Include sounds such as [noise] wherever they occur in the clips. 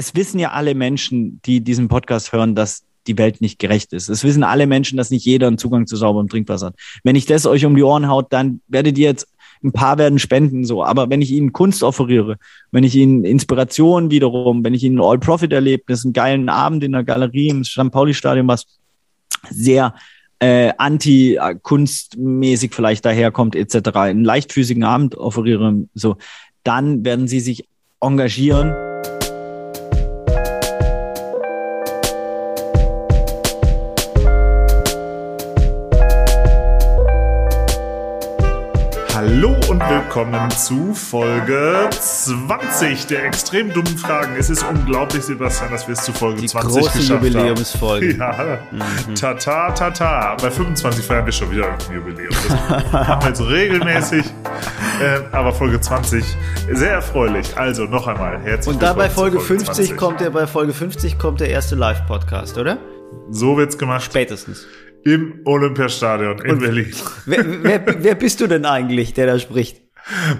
es wissen ja alle Menschen, die diesen Podcast hören, dass die Welt nicht gerecht ist. Es wissen alle Menschen, dass nicht jeder einen Zugang zu sauberem Trinkwasser hat. Wenn ich das euch um die Ohren haut, dann werdet ihr jetzt ein paar werden spenden, so. Aber wenn ich ihnen Kunst offeriere, wenn ich ihnen Inspiration wiederum, wenn ich ihnen All-Profit-Erlebnis, einen geilen Abend in der Galerie im St. Pauli-Stadion, was sehr äh, anti-kunstmäßig vielleicht daherkommt, etc., einen leichtfüßigen Abend offeriere, so, dann werden sie sich engagieren. Willkommen zu Folge 20 der extrem dummen Fragen. Es ist unglaublich, Sebastian, dass wir es zu Folge Die 20 große geschafft Jubiläumsfolge. haben. Ja, tata, tata. Bei 25 feiern wir schon wieder ein Jubiläum. Das machen wir jetzt regelmäßig. [laughs] Äh, aber Folge 20, sehr erfreulich. Also noch einmal herzlich Und da bei zu Folge 50 20. kommt der, bei Folge 50 kommt der erste Live-Podcast, oder? So wird's gemacht. Spätestens. Im Olympiastadion in Berlin. Wer, wer, wer bist du denn eigentlich, der da spricht?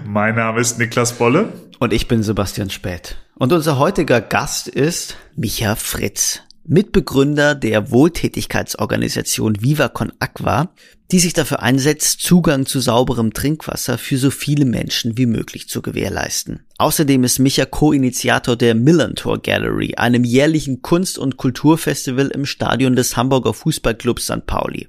Mein Name ist Niklas Bolle. Und ich bin Sebastian Späth. Und unser heutiger Gast ist Micha Fritz, Mitbegründer der Wohltätigkeitsorganisation Viva Con Aqua, die sich dafür einsetzt, Zugang zu sauberem Trinkwasser für so viele Menschen wie möglich zu gewährleisten. Außerdem ist Micha Co-Initiator der Millantor Gallery, einem jährlichen Kunst- und Kulturfestival im Stadion des Hamburger Fußballclubs St. Pauli.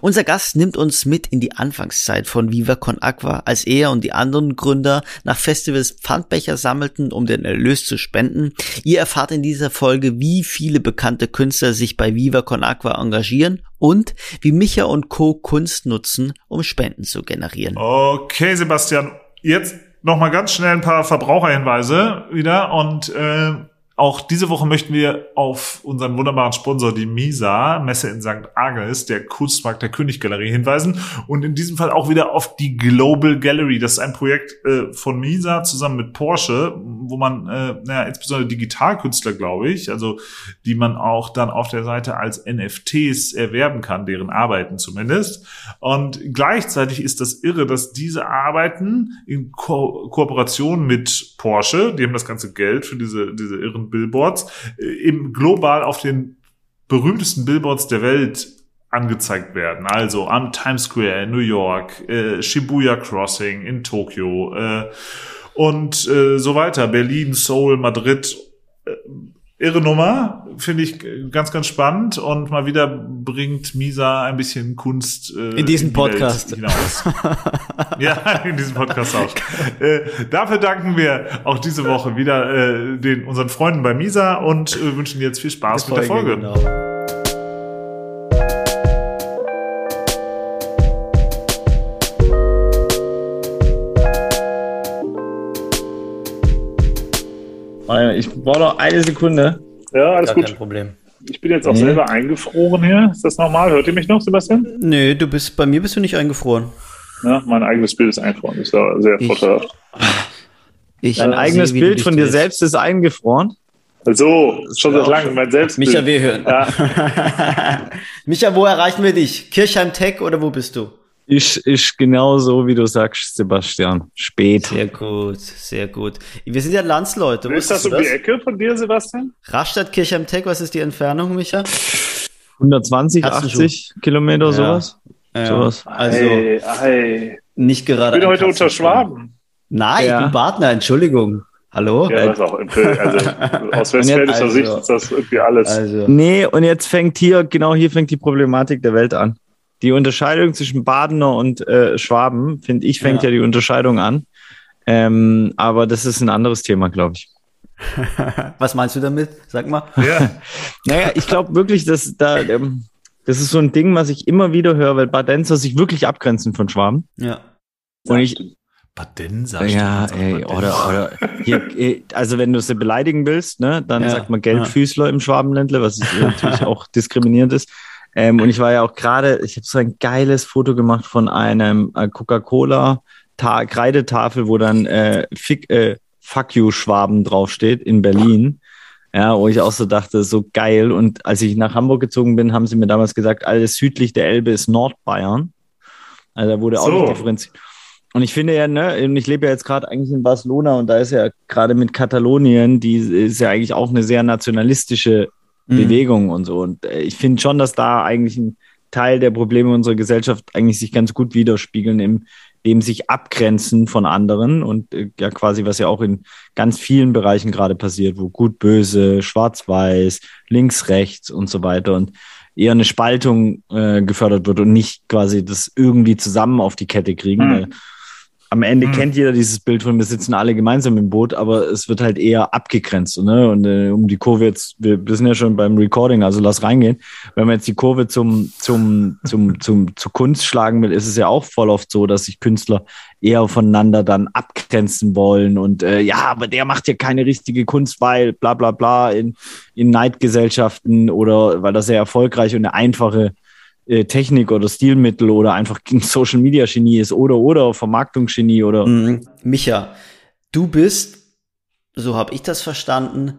Unser Gast nimmt uns mit in die Anfangszeit von Viva Con Aqua, als er und die anderen Gründer nach Festivals Pfandbecher sammelten, um den Erlös zu spenden. Ihr erfahrt in dieser Folge, wie viele bekannte Künstler sich bei Viva Con Aqua engagieren und wie Micha und Co. Kunst nutzen, um Spenden zu generieren. Okay, Sebastian, jetzt noch mal ganz schnell ein paar Verbraucherhinweise wieder und äh, auch diese Woche möchten wir auf unseren wunderbaren Sponsor, die Misa, Messe in St. Agnes, der Kunstmarkt der Königgalerie, hinweisen. Und in diesem Fall auch wieder auf die Global Gallery. Das ist ein Projekt äh, von Misa zusammen mit Porsche, wo man, äh, naja, insbesondere Digitalkünstler, glaube ich, also die man auch dann auf der Seite als NFTs erwerben kann, deren Arbeiten zumindest. Und gleichzeitig ist das irre, dass diese Arbeiten in Ko Kooperation mit Porsche, die haben das ganze Geld für diese, diese irren Billboards, äh, eben global auf den berühmtesten Billboards der Welt angezeigt werden. Also am Times Square in New York, äh, Shibuya Crossing in Tokio äh, und äh, so weiter. Berlin, Seoul, Madrid. Irre Nummer, finde ich ganz, ganz spannend und mal wieder bringt Misa ein bisschen Kunst äh, In diesen die Welt Podcast. hinaus. [laughs] ja, in diesem Podcast auch. äh, dafür danken wir auch diese Woche wieder äh, den unseren Freunden bei Misa und äh, wünschen jetzt viel Spaß mit der Folge. Genau. Ich brauche noch eine Sekunde. Ja, alles Gar gut. kein Problem. Ich bin jetzt auch Mhm. selber eingefroren hier. Ist das normal? Hört ihr mich noch, Sebastian? Nö, du bist, bei mir bist du nicht eingefroren. Ja, mein eigenes Bild ist eingefroren. Das ist ja sehr Ich- vorteilhaft. Ich Dein eigenes Bild dich von dir drehst. selbst ist eingefroren. Also, schon seit langem. Mein Selbstbild. Micha, wir hören. Ja, [laughs] Micha, wo erreichen wir dich? Kirchheim Tech oder wo bist du? Ist, ist genau so, wie du sagst, Sebastian. Spät. Sehr gut, sehr gut. Wir sind ja Landsleute. ist das um die Ecke von dir, Sebastian? Rastatt, Kirchheim Tech, was ist die Entfernung, Micha? 120, Hast du 80 Kilometer, Ja. sowas. Sowas. Also Hey, hey. nicht Ich gerade. bin ein heute unter. Schwaben. Nein, Ja. ich bin Partner, Entschuldigung. Hallo? Ja, was auch. Also, [laughs] aus westfälischer also- Sicht ist das irgendwie alles. Also, Nee, und jetzt fängt hier, genau hier fängt die Problematik der Welt an. Die Unterscheidung zwischen Badener und äh, Schwaben, finde ich, fängt ja. Ja. die Unterscheidung an. Ähm, aber das ist ein anderes Thema, glaube ich. [laughs] was meinst du damit? Sag mal. [laughs] Ja. [laughs] Naja, ich glaube wirklich, dass da, ähm, das ist so ein Ding, was ich immer wieder höre, weil Badenzer sich wirklich abgrenzen von Schwaben. Ja. Und ich, Badenser. ja, ey, auch oder, Badenser. oder, hier, äh, also wenn du sie beleidigen willst, ne, dann Ja, sagt man Gelbfüßler im Schwabenländle, was natürlich auch diskriminierend ist. Ähm, und ich war ja auch gerade, ich habe so ein geiles Foto gemacht von einem äh, Coca-Cola Ta Kreidetafel, wo dann äh, Fick, äh, Fuck you Schwaben draufsteht in Berlin. Ja, wo ich auch so dachte, so geil. Und als ich nach Hamburg gezogen bin, haben sie mir damals gesagt, alles südlich der Elbe ist Nordbayern. Also da wurde auch So. nicht differenziert. und ich finde ja, ne, ich lebe ja jetzt gerade eigentlich in Barcelona und da ist ja gerade mit Katalonien, die ist ja eigentlich auch eine sehr nationalistische mhm. Bewegung und so. Und äh, ich finde schon, dass da eigentlich ein Teil der Probleme unserer Gesellschaft eigentlich sich ganz gut widerspiegeln im dem sich abgrenzen von anderen und äh, ja quasi, was ja auch in ganz vielen Bereichen gerade passiert, wo gut, böse, schwarz-weiß, links, rechts und so weiter und eher eine Spaltung äh, gefördert wird und nicht quasi das irgendwie zusammen auf die Kette kriegen. Mhm. Weil am Ende mhm. kennt jeder dieses Bild von, wir sitzen alle gemeinsam im Boot, aber es wird halt eher abgegrenzt. Ne? Und äh, um die Kurve jetzt, wir, wir sind ja schon beim Recording, also lass reingehen. Wenn man jetzt die Kurve zum, zum, zum, zum, zu Kunst schlagen will, ist es ja auch voll oft so, dass sich Künstler eher voneinander dann abgrenzen wollen und äh, ja, aber der macht ja keine richtige Kunst, weil bla bla bla in, in Neidgesellschaften oder weil das sehr erfolgreich und eine einfache äh, Technik oder Stilmittel oder einfach [laughs] Social Media Genie ist oder oder Vermarktungsgenie oder. Mhm. Micha, du bist, so habe ich das verstanden,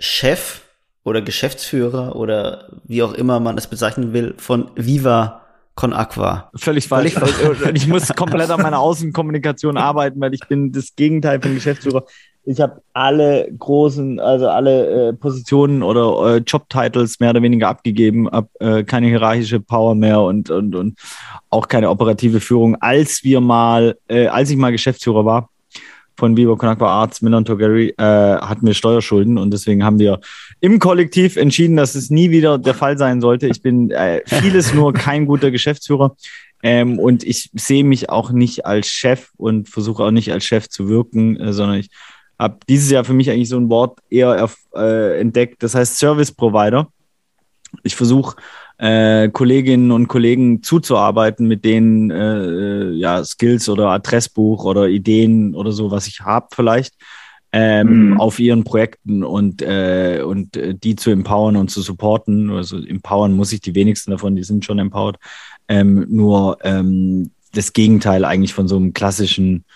Chef oder Geschäftsführer oder wie auch immer man es bezeichnen will von Viva Con Aqua. Völlig falsch. [laughs] ich muss komplett an meiner Außenkommunikation arbeiten, weil ich bin das Gegenteil von Geschäftsführer ich habe alle großen, also alle äh, Positionen oder äh, Jobtitles mehr oder weniger abgegeben, habe äh, keine hierarchische Power mehr und, und, und auch keine operative Führung. Als wir mal, äh, als ich mal Geschäftsführer war von Vivo Conakwa Arts, Milan Togeri, äh, hatten wir Steuerschulden und deswegen haben wir im Kollektiv entschieden, dass es nie wieder der Fall sein sollte. Ich bin äh, vieles nur kein guter Geschäftsführer. Ähm, und ich sehe mich auch nicht als Chef und versuche auch nicht als Chef zu wirken, äh, sondern ich habe dieses Jahr für mich eigentlich so ein Wort eher äh, entdeckt, das heißt Service Provider. Ich versuche äh, Kolleginnen und Kollegen zuzuarbeiten, mit denen äh, ja Skills oder Adressbuch oder Ideen oder so, was ich habe vielleicht. Ähm, mhm. auf ihren Projekten und, äh, und äh, die zu empowern und zu supporten. Also empowern muss ich die wenigsten davon, die sind schon empowered. Ähm, nur ähm, das Gegenteil eigentlich von so einem klassischen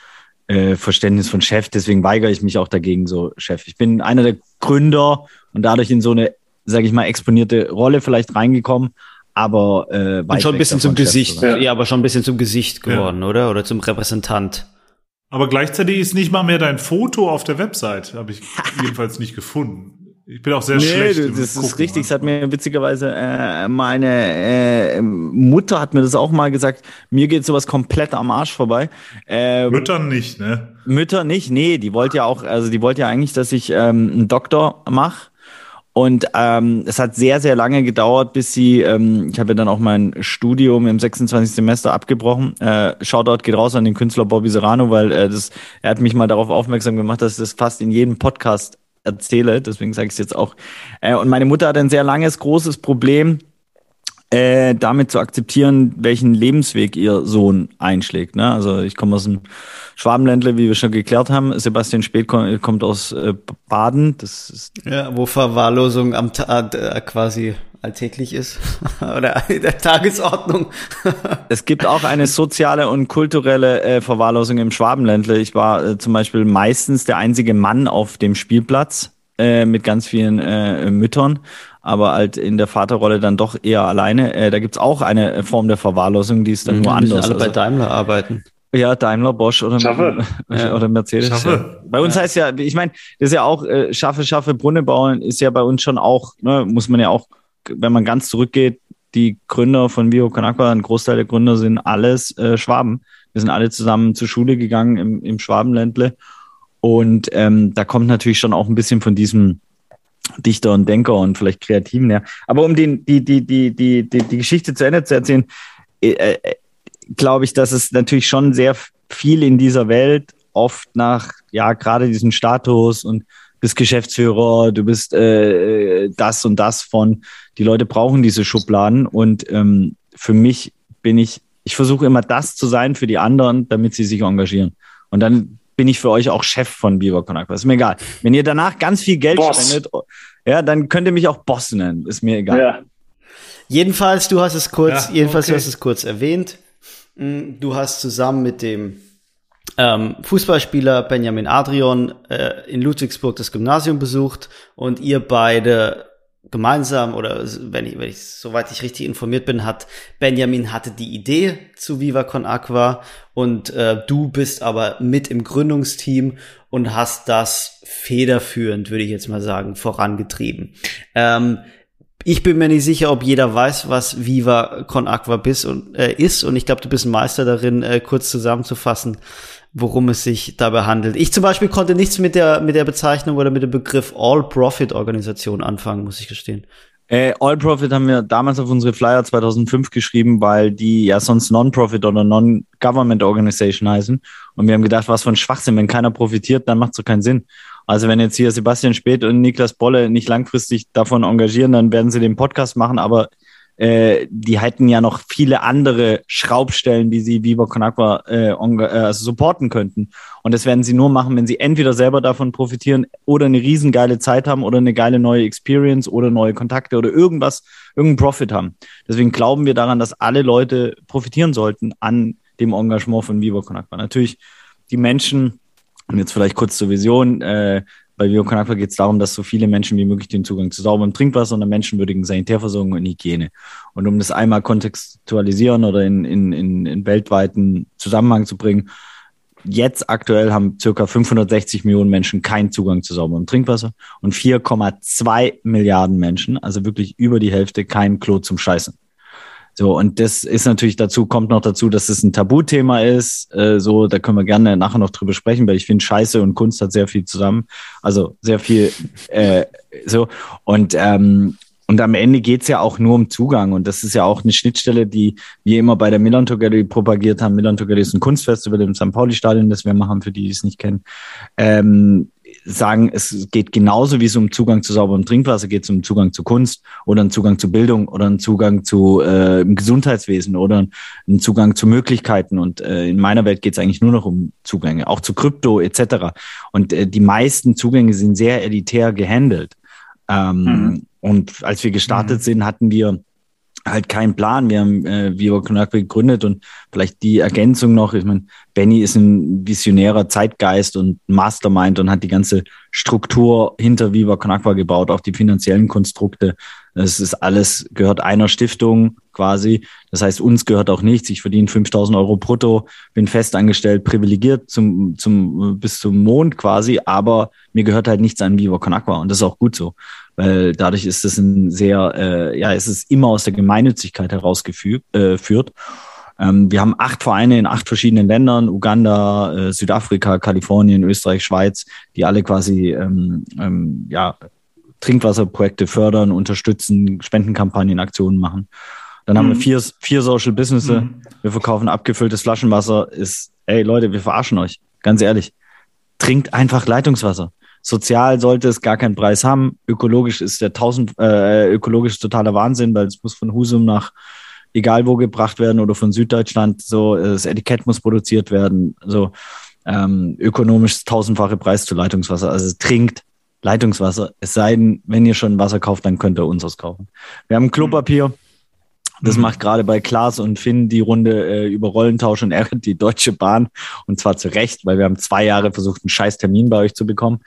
äh, Verständnis von Chef. Deswegen weigere ich mich auch dagegen, so Chef. Ich bin einer der Gründer und dadurch in so eine, sage ich mal, exponierte Rolle vielleicht reingekommen. Aber äh, und schon ein bisschen zum Gesicht, ja. ja. aber schon ein bisschen zum Gesicht geworden, ja. oder? Oder zum Repräsentant. Aber gleichzeitig ist nicht mal mehr dein Foto auf der Website, habe ich jedenfalls nicht gefunden. Ich bin auch sehr nee, schlecht. Du, das ist richtig. Es hat mir witzigerweise äh, meine äh, Mutter hat mir das auch mal gesagt. Mir geht sowas komplett am Arsch vorbei. Äh, Müttern nicht, ne? Mütter nicht, nee. Die wollte ja auch, also die wollte ja eigentlich, dass ich ähm, einen Doktor mache. Und ähm, es hat sehr, sehr lange gedauert, bis sie, ähm, ich habe ja dann auch mein Studium im 26. Semester abgebrochen. Äh, Shoutout geht raus an den Künstler Bobby Serrano, weil äh, das, er hat mich mal darauf aufmerksam gemacht, dass das fast in jedem Podcast erzähle, deswegen sage ich es jetzt auch. Äh, und meine Mutter hat ein sehr langes, großes Problem, äh, damit zu akzeptieren, welchen Lebensweg ihr Sohn einschlägt. Ne? Also ich komme aus dem Schwabenländle, wie wir schon geklärt haben. Sebastian Speth kommt aus äh, Baden. Das ist ja, wo Verwahrlosung am Tag äh, quasi alltäglich ist [laughs] oder der Tagesordnung. [laughs] es gibt auch eine soziale und kulturelle äh, Verwahrlosung im Schwabenländle. Ich war äh, zum Beispiel meistens der einzige Mann auf dem Spielplatz äh, mit ganz vielen äh, Müttern, aber halt in der Vaterrolle dann doch eher alleine. Äh, da gibt's auch eine Form der Verwahrlosung, die ist dann mhm, nur anders. Alle bei also Daimler arbeiten. Ja, Daimler, Bosch oder, [laughs] oder Mercedes. Schaffe. Bei uns ja. heißt ja, ich meine, das ist ja auch, äh, schaffe, schaffe, Brunne bauen, ist ja bei uns schon auch, ne, muss man ja auch wenn man ganz zurückgeht, die Gründer von Vivo Conakwa, ein Großteil der Gründer sind alles äh, Schwaben. Wir sind alle zusammen zur Schule gegangen im, im Schwabenländle. Und ähm, da kommt natürlich schon auch ein bisschen von diesem Dichter und Denker und vielleicht Kreativen her. Aber um den, die, die, die, die, die, die Geschichte zu Ende zu erzählen, äh, äh, glaube ich, dass es natürlich schon sehr viel in dieser Welt oft nach, ja, gerade diesem Status und bist Geschäftsführer, du bist äh, das und das von, die Leute brauchen diese Schubladen und ähm, für mich bin ich, ich versuche immer das zu sein für die anderen, damit sie sich engagieren. Und dann bin ich für euch auch Chef von Beaver Connect. Ist mir egal. Wenn ihr danach ganz viel Geld Boss. spendet, ja, dann könnt ihr mich auch Boss nennen. Ist mir egal. Ja. Jedenfalls, du hast es kurz, ja, jedenfalls, okay. du hast es kurz erwähnt. Mm, du hast zusammen mit dem ähm, Fußballspieler Benjamin Adrian äh, in Ludwigsburg das Gymnasium besucht und ihr beide gemeinsam oder wenn ich, wenn ich, soweit ich richtig informiert bin, hat Benjamin hatte die Idee zu Viva Con Aqua und äh, du bist aber mit im Gründungsteam und hast das federführend, würde ich jetzt mal sagen, vorangetrieben. Ähm, ich bin mir nicht sicher, ob jeder weiß, was Viva Con Aqua bis und, äh, ist. Und ich glaube, du bist ein Meister darin, äh, kurz zusammenzufassen, worum es sich dabei handelt. Ich zum Beispiel konnte nichts mit der, mit der Bezeichnung oder mit dem Begriff All-Profit-Organisation anfangen, muss ich gestehen. Äh, All Profit haben wir damals auf unsere Flyer 2005 geschrieben, weil die ja sonst Non-Profit oder Non-Government Organization heißen. Und wir haben gedacht, was für ein Schwachsinn, wenn keiner profitiert, dann macht es doch keinen Sinn. Also wenn jetzt hier Sebastian Speth und Niklas Bolle nicht langfristig davon engagieren, dann werden sie den Podcast machen, aber äh, die hätten ja noch viele andere Schraubstellen, die sie Viva Con Aqua äh, äh, also supporten könnten. Und das werden sie nur machen, wenn sie entweder selber davon profitieren oder eine riesengeile Zeit haben oder eine geile neue Experience oder neue Kontakte oder irgendwas, irgendeinen Profit haben. Deswegen glauben wir daran, dass alle Leute profitieren sollten an dem Engagement von Viva Con Aqua. Natürlich die Menschen, und jetzt vielleicht kurz zur Vision. Äh, bei Vivo Con Aqua geht es darum, dass so viele Menschen wie möglich den Zugang zu sauberem Trinkwasser und einer menschenwürdigen Sanitärversorgung und Hygiene. Und um das einmal kontextualisieren oder in, in, in, in weltweiten Zusammenhang zu bringen, jetzt aktuell haben circa 560 Millionen Menschen keinen Zugang zu sauberem Trinkwasser und 4,2 Milliarden Menschen, also wirklich über die Hälfte, kein Klo zum Scheißen. So, und das ist natürlich dazu, kommt noch dazu, dass es ein Tabuthema ist. Äh, so, da können wir gerne nachher noch drüber sprechen, weil ich finde, Scheiße und Kunst hat sehr viel zusammen. Also sehr viel äh, so. Und ähm, und am Ende geht's ja auch nur um Zugang. Und das ist ja auch eine Schnittstelle, die wir immer bei der Millantor Gallery propagiert haben. Millantor Gallery ist ein Kunstfestival im St. Pauli-Stadion, das wir machen, für die, die es nicht kennen. Ähm, sagen, es geht genauso wie es um Zugang zu sauberem Trinkwasser geht, es um Zugang zu Kunst oder einen Zugang zu Bildung oder einen Zugang zu äh, im Gesundheitswesen oder einen Zugang zu Möglichkeiten. Und äh, in meiner Welt geht es eigentlich nur noch um Zugänge, auch zu Krypto etc. Und äh, die meisten Zugänge sind sehr elitär gehandelt. Ähm, mhm. Und als wir gestartet mhm. sind, hatten wir halt keinen Plan. Wir haben äh, Viva Aqua gegründet und vielleicht die Ergänzung noch. Ich meine, Benny ist ein visionärer Zeitgeist und Mastermind und hat die ganze Struktur hinter Viva Aqua gebaut, auch die finanziellen Konstrukte. Das ist alles, gehört einer Stiftung quasi. Das heißt, uns gehört auch nichts. Ich verdiene 5000 Euro brutto, bin festangestellt, privilegiert zum, zum, bis zum Mond quasi, aber mir gehört halt nichts an Viva Con Aqua und das ist auch gut so weil dadurch ist es ein sehr, äh, ja, es ist immer aus der Gemeinnützigkeit herausgeführt. Äh, führt. Ähm, wir haben acht Vereine in acht verschiedenen Ländern, Uganda, äh, Südafrika, Kalifornien, Österreich, Schweiz, die alle quasi ähm, ähm, ja, Trinkwasserprojekte fördern, unterstützen, Spendenkampagnen, Aktionen machen. Dann mhm. haben wir mhm. vier, vier Social Businesses. Mhm. Wir verkaufen abgefülltes Flaschenwasser. Ist, ey Leute, wir verarschen euch. Ganz ehrlich. Trinkt einfach Leitungswasser. Sozial sollte es gar keinen Preis haben. Ökologisch ist der tausend, äh, ökologisch totaler Wahnsinn, weil es muss von Husum nach egal wo gebracht werden oder von Süddeutschland. So, das Etikett muss produziert werden. So, ähm, ökonomisch tausendfache Preis zu Leitungswasser. Also trinkt Leitungswasser. Es sei denn, wenn ihr schon Wasser kauft, dann könnt ihr unseres kaufen. Wir haben Klopapier. Das mhm. macht gerade bei Klaas und Finn die Runde äh, über Rollentausch und ärgert die Deutsche Bahn. Und zwar zu Recht, weil wir haben zwei Jahre versucht, einen scheiß Termin bei euch zu bekommen.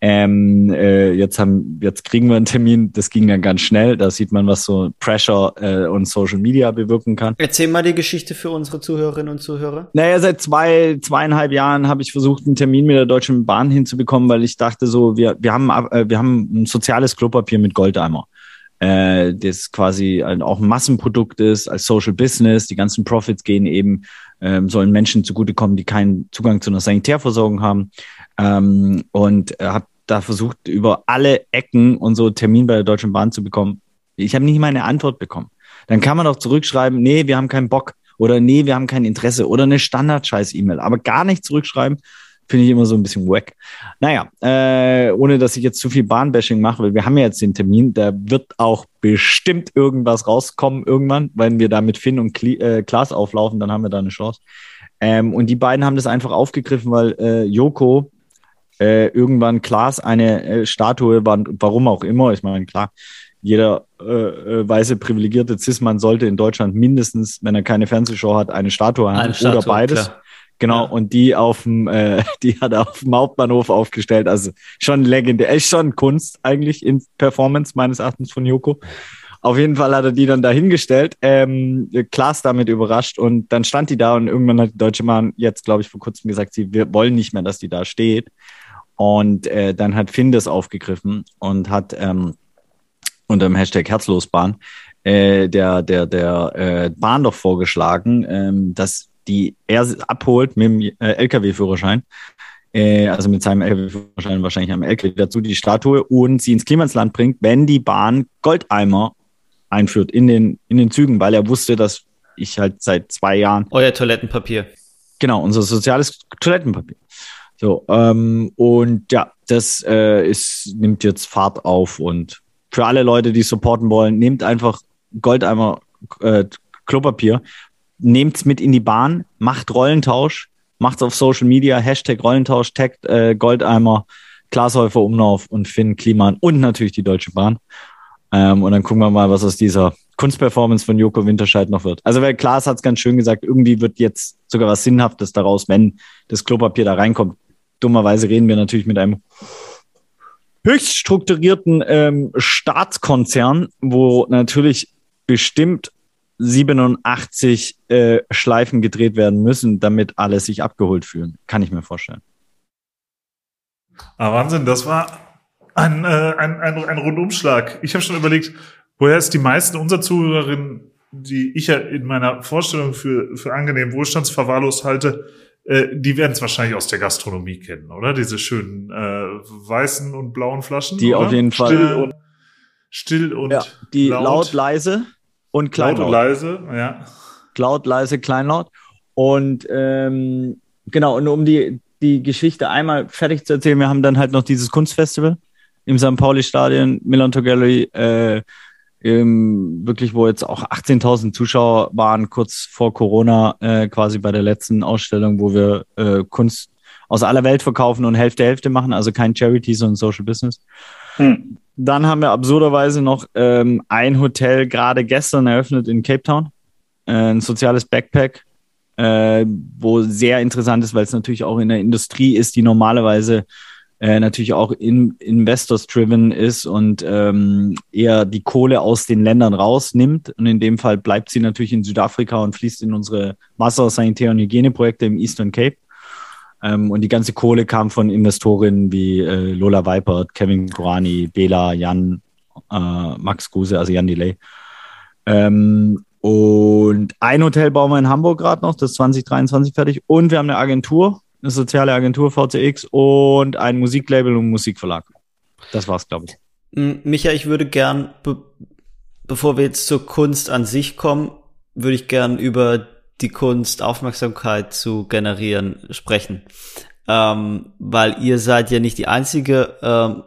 Ähm, äh, jetzt haben, jetzt kriegen wir einen Termin. Das ging dann ganz schnell. Da sieht man, was so Pressure äh, und Social Media bewirken kann. Erzähl mal die Geschichte für unsere Zuhörerinnen und Zuhörer. Naja, seit zwei, zweieinhalb Jahren habe ich versucht, einen Termin mit der Deutschen Bahn hinzubekommen, weil ich dachte so, wir, wir haben, äh, wir haben ein soziales Klopapier mit Goldeimer äh, das quasi auch ein Massenprodukt ist, als Social Business. Die ganzen Profits gehen eben, ähm, sollen Menschen zugutekommen, die keinen Zugang zu einer Sanitärversorgung haben. Ähm, und äh, habe da versucht, über alle Ecken und so Termin bei der Deutschen Bahn zu bekommen. Ich habe nicht mal eine Antwort bekommen. Dann kann man doch zurückschreiben, nee, wir haben keinen Bock oder nee, wir haben kein Interesse oder eine Standard-Scheiß-E-Mail, aber gar nicht zurückschreiben, finde ich immer so ein bisschen wack. Naja, äh, ohne dass ich jetzt zu viel Bahnbashing mache, weil wir haben ja jetzt den Termin, da wird auch bestimmt irgendwas rauskommen irgendwann, wenn wir da mit Finn und Kli äh, Klaas auflaufen, dann haben wir da eine Chance. Ähm, und die beiden haben das einfach aufgegriffen, weil äh, Joko äh, irgendwann Klaas eine äh, Statue, war, warum auch immer, ich meine, klar, jeder äh, äh, weiße privilegierte Cis-Mann sollte in Deutschland mindestens, wenn er keine Fernsehshow hat, eine Statue haben eine Statue, oder beides. Klar. Genau, ja. und die auf dem, äh, [laughs] die hat er auf dem Hauptbahnhof aufgestellt. Also schon legendär, ist schon Kunst eigentlich in Performance meines Erachtens von Joko. Auf jeden Fall hat er die dann dahingestellt, ähm, Klaas damit überrascht und dann stand die da und irgendwann hat die Deutsche Bahn jetzt, glaube ich, vor kurzem gesagt, sie wir wollen nicht mehr, dass die da steht. Und äh, dann hat Finn das aufgegriffen und hat ähm, unter dem Hashtag Herzlosbahn äh, der, der, der äh, Bahn doch vorgeschlagen, ähm, dass die er abholt mit dem äh, Lkw-Führerschein, äh, also mit seinem Lkw-Führerschein wahrscheinlich am Lkw dazu die Statue und sie ins Klimasland bringt, wenn die Bahn Goldeimer einführt in den, in den Zügen, weil er wusste, dass ich halt seit zwei Jahren. Euer Toilettenpapier. Genau, unser soziales Toilettenpapier. So, ähm, und ja, das äh, ist, nimmt jetzt Fahrt auf und für alle Leute, die supporten wollen, nehmt einfach Goldeimer äh, Klopapier, nehmt's mit in die Bahn, macht Rollentausch, macht's auf Social Media, Hashtag Rollentausch, taggt äh, Goldeimer, Glashäufer Umlauf und Finn Kliman und natürlich die Deutsche Bahn. Ähm, und dann gucken wir mal, was aus dieser Kunstperformance von Joko Winterscheid noch wird. Also, weil Klaas hat es ganz schön gesagt, irgendwie wird jetzt sogar was Sinnhaftes daraus, wenn das Klopapier da reinkommt. Dummerweise reden wir natürlich mit einem höchst strukturierten ähm, Staatskonzern, wo natürlich bestimmt 87 äh, Schleifen gedreht werden müssen, damit alle sich abgeholt fühlen. Kann ich mir vorstellen. Ah, Wahnsinn, das war ein, äh, ein, ein, ein Rundumschlag. Ich habe schon überlegt, woher es die meisten unserer Zuhörerinnen, die ich ja in meiner Vorstellung für, für angenehm wohlstandsverwahrlost halte, äh, die werden es wahrscheinlich aus der Gastronomie kennen, oder? Diese schönen äh, weißen und blauen Flaschen. Die oder? auf jeden Fall. Still und, still und ja, die laut, laut leise und kleinlaut. Laut und leise, ja. Laut, leise, kleinlaut. Und ähm, genau, und um die, die Geschichte einmal fertig zu erzählen, wir haben dann halt noch dieses Kunstfestival im St. Pauli-Stadion, Milanto Gallery, äh, ähm, wirklich, wo jetzt auch 18.000 Zuschauer waren, kurz vor Corona, äh, quasi bei der letzten Ausstellung, wo wir äh, Kunst aus aller Welt verkaufen und Hälfte Hälfte machen, also kein Charity, sondern Social Business. Hm. Dann haben wir absurderweise noch ähm, ein Hotel gerade gestern eröffnet in Cape Town, äh, ein soziales Backpack, äh, wo sehr interessant ist, weil es natürlich auch in der Industrie ist, die normalerweise äh, natürlich auch in, investors-driven ist und ähm, eher die Kohle aus den Ländern rausnimmt. Und in dem Fall bleibt sie natürlich in Südafrika und fließt in unsere Wasser-, Sanitär- und Hygieneprojekte im Eastern Cape. Ähm, und die ganze Kohle kam von Investorinnen wie äh, Lola Weipert, Kevin Kurani, Bela, Jan, äh, Max Guse, also Jan Delay. Ähm, und ein Hotel bauen wir in Hamburg gerade noch, das ist 2023 fertig. Und wir haben eine Agentur, eine soziale Agentur VCX und ein Musiklabel und Musikverlag. Das war's, glaube ich. Micha, ich würde gern, be bevor wir jetzt zur Kunst an sich kommen, würde ich gern über die Kunst Aufmerksamkeit zu generieren sprechen. Ähm, weil ihr seid ja nicht die einzige ähm,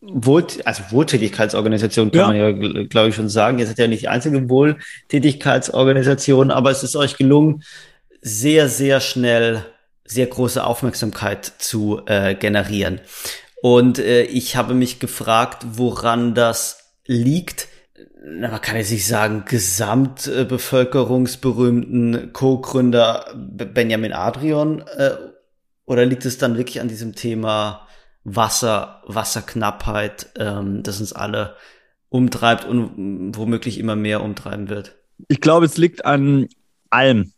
Wohl, also Wohltätigkeitsorganisation kann ja. man ja, glaube ich, schon sagen. Ihr seid ja nicht die einzige Wohltätigkeitsorganisation, aber es ist euch gelungen, sehr, sehr schnell sehr große Aufmerksamkeit zu äh, generieren. Und äh, ich habe mich gefragt, woran das liegt. Na, man kann jetzt nicht sagen, gesamtbevölkerungsberühmten Co-Gründer Benjamin Adrian, äh, oder liegt es dann wirklich an diesem Thema Wasser, Wasserknappheit, ähm, das uns alle umtreibt und womöglich immer mehr umtreiben wird? Ich glaube, es liegt an allem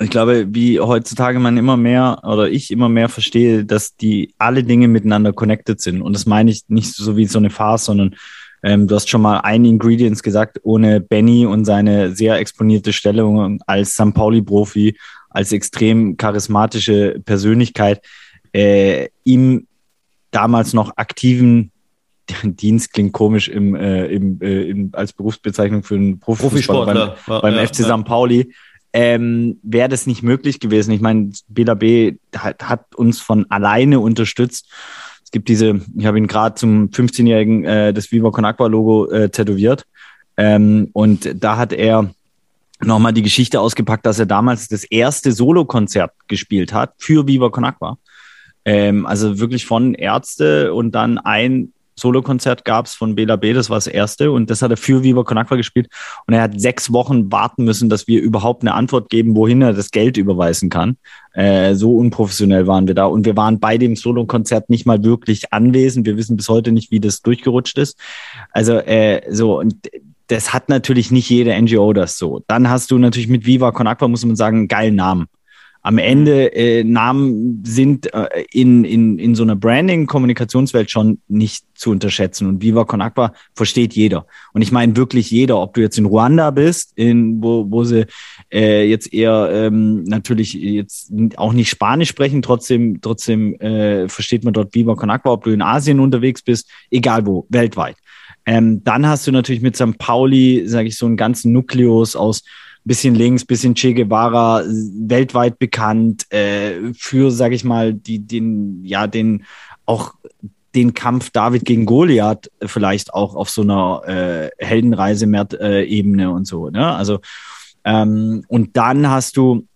ich glaube, wie heutzutage man immer mehr oder ich immer mehr verstehe, dass die alle Dinge miteinander connected sind. Und das meine ich nicht so wie so eine Farce, sondern ähm, du hast schon mal ein Ingredients gesagt, ohne Benny und seine sehr exponierte Stellung als St. Pauli-Profi, als extrem charismatische Persönlichkeit, äh, ihm damals noch aktiven [laughs] Dienst klingt komisch im, äh, im, äh, im, als Berufsbezeichnung für einen Profisportler beim, beim ja, FC ja. St. Pauli ähm, wäre das nicht möglich gewesen. Ich meine, BLAB hat, hat uns von alleine unterstützt. Es gibt diese, ich habe ihn gerade zum 15-jährigen äh, das Viva Con Aqua Logo äh, tätowiert. Ähm, und da hat er nochmal die Geschichte ausgepackt, dass er damals das erste Solokonzert gespielt hat für Viva Con Aqua. Ähm, also wirklich von Ärzte und dann ein Solokonzert gab es von Bela B, das war das erste und das hat er für Viva Con Aqua gespielt und er hat sechs Wochen warten müssen, dass wir überhaupt eine Antwort geben, wohin er das Geld überweisen kann. Äh, so unprofessionell waren wir da und wir waren bei dem Solokonzert nicht mal wirklich anwesend. Wir wissen bis heute nicht, wie das durchgerutscht ist. Also äh, so und das hat natürlich nicht jede NGO das so. Dann hast du natürlich mit Viva Con Aqua, muss man sagen, einen geilen Namen am Ende äh, Namen sind äh, in, in, in so einer Branding-Kommunikationswelt schon nicht zu unterschätzen. Und Viva Con Aqua versteht jeder. Und ich meine wirklich jeder, ob du jetzt in Ruanda bist, in, wo, wo sie äh, jetzt eher ähm, natürlich jetzt auch nicht Spanisch sprechen, trotzdem, trotzdem äh, versteht man dort Viva Con Aqua, ob du in Asien unterwegs bist, egal wo, weltweit. Ähm, dann hast du natürlich mit St. Pauli, sage ich, so einen ganzen Nukleus aus bisschen links, bisschen Che Guevara, weltweit bekannt äh, für, sage ich mal, die, den, ja, den auch den Kampf David gegen Goliath vielleicht auch auf so einer äh, Heldenreise mehr äh, Ebene und so. Ne? Also ähm, und dann hast du,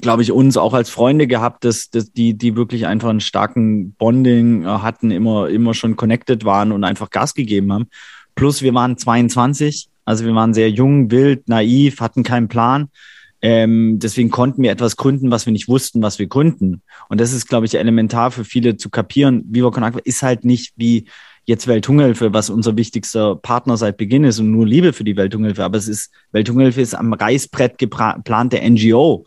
glaube ich, uns auch als Freunde gehabt, dass, dass die, die wirklich einfach einen starken Bonding äh, hatten, immer, immer schon connected waren und einfach Gas gegeben haben. Plus wir waren 22 also wir waren sehr jung, wild, naiv, hatten keinen Plan. Ähm, deswegen konnten wir etwas gründen, was wir nicht wussten, was wir gründen. Und das ist, glaube ich, elementar für viele zu kapieren. Viva Con Agua ist halt nicht wie jetzt Welthungerhilfe, was unser wichtigster Partner seit Beginn ist und nur Liebe für die Welthungerhilfe. Aber es ist, Welthungerhilfe ist am Reißbrett geplante NGO.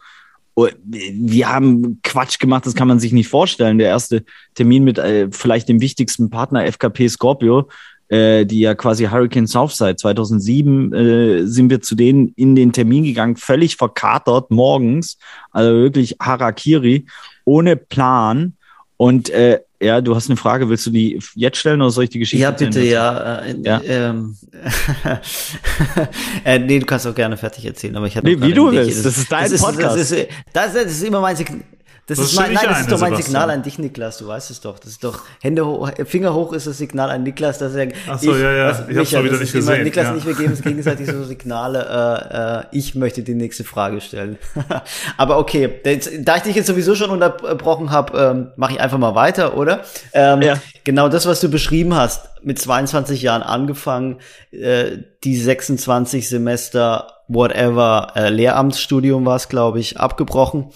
Oh, wir haben Quatsch gemacht, das kann man sich nicht vorstellen. Der erste Termin mit äh, vielleicht dem wichtigsten Partner FKP Scorpio äh, die ja quasi Hurricane Southside 2007 äh, sind wir zu denen in den Termin gegangen, völlig verkatert morgens, also wirklich Harakiri, ohne Plan. Und äh, ja, du hast eine Frage, willst du die jetzt stellen oder soll ich die Geschichte Ja, bitte, ja. Äh, ja. Ähm, [laughs] äh, nee, du kannst auch gerne fertig erzählen, aber ich habe nee, wie du willst. Das, ist dein das Podcast. Ist, das, ist, das, ist, das ist immer mein Signal. Das, das ist mein, nein, das ist doch mein Sebastian. Signal an dich, Niklas. Du weißt es doch. Das ist doch Hände hoch, Finger hoch ist das Signal an Niklas, dass er. Ach so, ich, ja, ja. Was, ich hab's mal wieder nicht gesehen. Immer, Niklas ja. und ich, wir geben uns gegenseitig so [laughs] Signale. Äh, äh, ich möchte die nächste Frage stellen. [laughs] Aber okay, da ich dich jetzt sowieso schon unterbrochen habe, ähm, mache ich einfach mal weiter, oder? Ähm, ja. Genau das, was du beschrieben hast, mit 22 Jahren angefangen, äh, die 26 Semester, whatever, äh, Lehramtsstudium war es, glaube ich, abgebrochen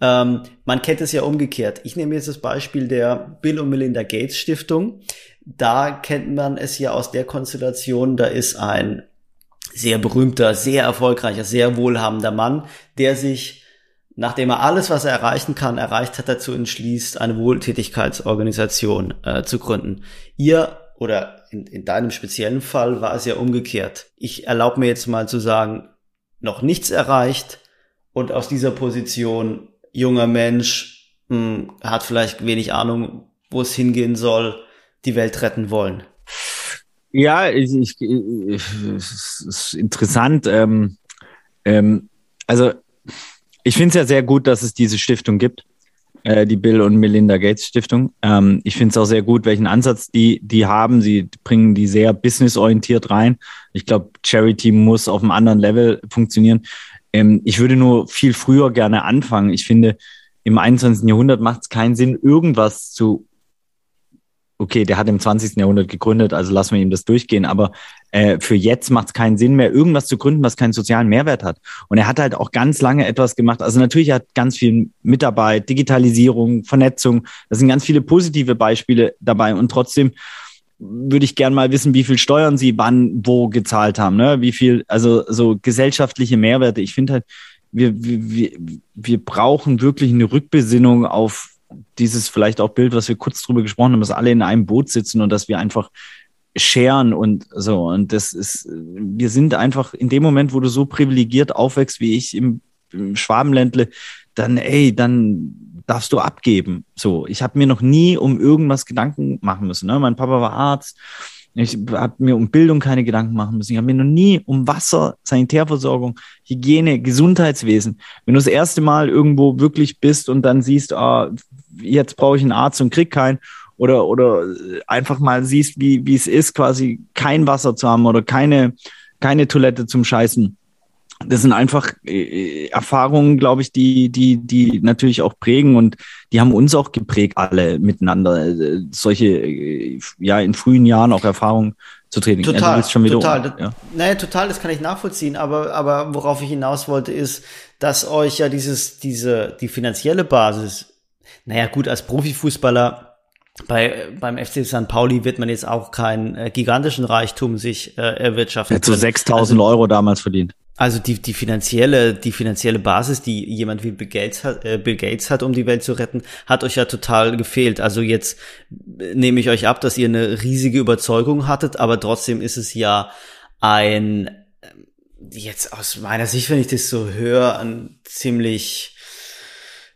ähm, man kennt es ja umgekehrt. Ich nehme jetzt das Beispiel der Bill und Melinda Gates Stiftung. Da kennt man es ja aus der Konstellation, da ist ein sehr berühmter, sehr erfolgreicher, sehr wohlhabender Mann, der sich, nachdem er alles, was er erreichen kann, erreicht hat, dazu entschließt, eine Wohltätigkeitsorganisation äh, zu gründen. Ihr oder in, in deinem speziellen Fall war es ja umgekehrt. Ich erlaube mir jetzt mal zu sagen, noch nichts erreicht und aus dieser Position junger Mensch, mh, hm, hat vielleicht wenig Ahnung, wo es hingehen soll, die Welt retten wollen. Ja, ich, ich, ich es ist interessant. Ähm, ähm, also ich finde es ja sehr gut, dass es diese Stiftung gibt, äh, die Bill und Melinda Gates Stiftung. Ähm, ich finde es auch sehr gut, welchen Ansatz die, die haben. Sie bringen die sehr businessorientiert rein. Ich glaube, Charity muss auf einem anderen Level funktionieren. Ähm, ich würde nur viel früher gerne anfangen. Ich finde, im 21. Jahrhundert macht es keinen Sinn, irgendwas zu. Okay, der hat im 20. Jahrhundert gegründet, also lassen wir ihm das durchgehen. Aber äh, für jetzt macht es keinen Sinn mehr, irgendwas zu gründen, was keinen sozialen Mehrwert hat. Und er hat halt auch ganz lange etwas gemacht. Also natürlich hat ganz viel Mitarbeit, Digitalisierung, Vernetzung. Das sind ganz viele positive Beispiele dabei. Und trotzdem würde ich gern mal wissen, wie viel Steuern sie wann wo gezahlt haben, ne? Wie viel, also so gesellschaftliche Mehrwerte. Ich finde halt, wir, wir, wir brauchen wirklich eine Rückbesinnung auf dieses vielleicht auch Bild, was wir kurz drüber gesprochen haben, dass alle in einem Boot sitzen und dass wir einfach scheren und so. Und das ist, wir sind einfach in dem Moment, wo du so privilegiert aufwächst wie ich im, im Schwabenländle, dann, ey, dann darfst du abgeben. So, ich habe mir noch nie um irgendwas Gedanken machen müssen. Ne? Mein Papa war Arzt. Ich habe mir um Bildung keine Gedanken machen müssen. Ich habe mir noch nie um Wasser, Sanitärversorgung, Hygiene, Gesundheitswesen. Wenn du das erste Mal irgendwo wirklich bist und dann siehst, ah, jetzt brauche ich einen Arzt und krieg keinen, oder, oder einfach mal siehst, wie, wie es ist, quasi kein Wasser zu haben oder keine, keine Toilette zum Scheißen das sind einfach äh, Erfahrungen, glaube ich, die, die, die natürlich auch prägen und die haben uns auch geprägt, alle miteinander. Äh, solche, äh, ja, in frühen Jahren auch Erfahrungen zu treten. Total, ja, total. Um, ja. Naja, total, das kann ich nachvollziehen, aber, aber worauf ich hinaus wollte, ist, dass euch ja dieses, diese, die finanzielle Basis, naja, gut, als Profifußballer bei, beim FC St. Pauli wird man jetzt auch keinen äh, gigantischen Reichtum sich äh, erwirtschaften. Hätte so 6000 also, Euro damals verdient. Also die, die finanzielle, die finanzielle Basis, die jemand wie Bill Gates hat, äh, Bill Gates hat, um die Welt zu retten, hat euch ja total gefehlt. Also jetzt nehme ich euch ab, dass ihr eine riesige Überzeugung hattet, aber trotzdem ist es ja ein, jetzt aus meiner Sicht, wenn ich das so höre, ein ziemlich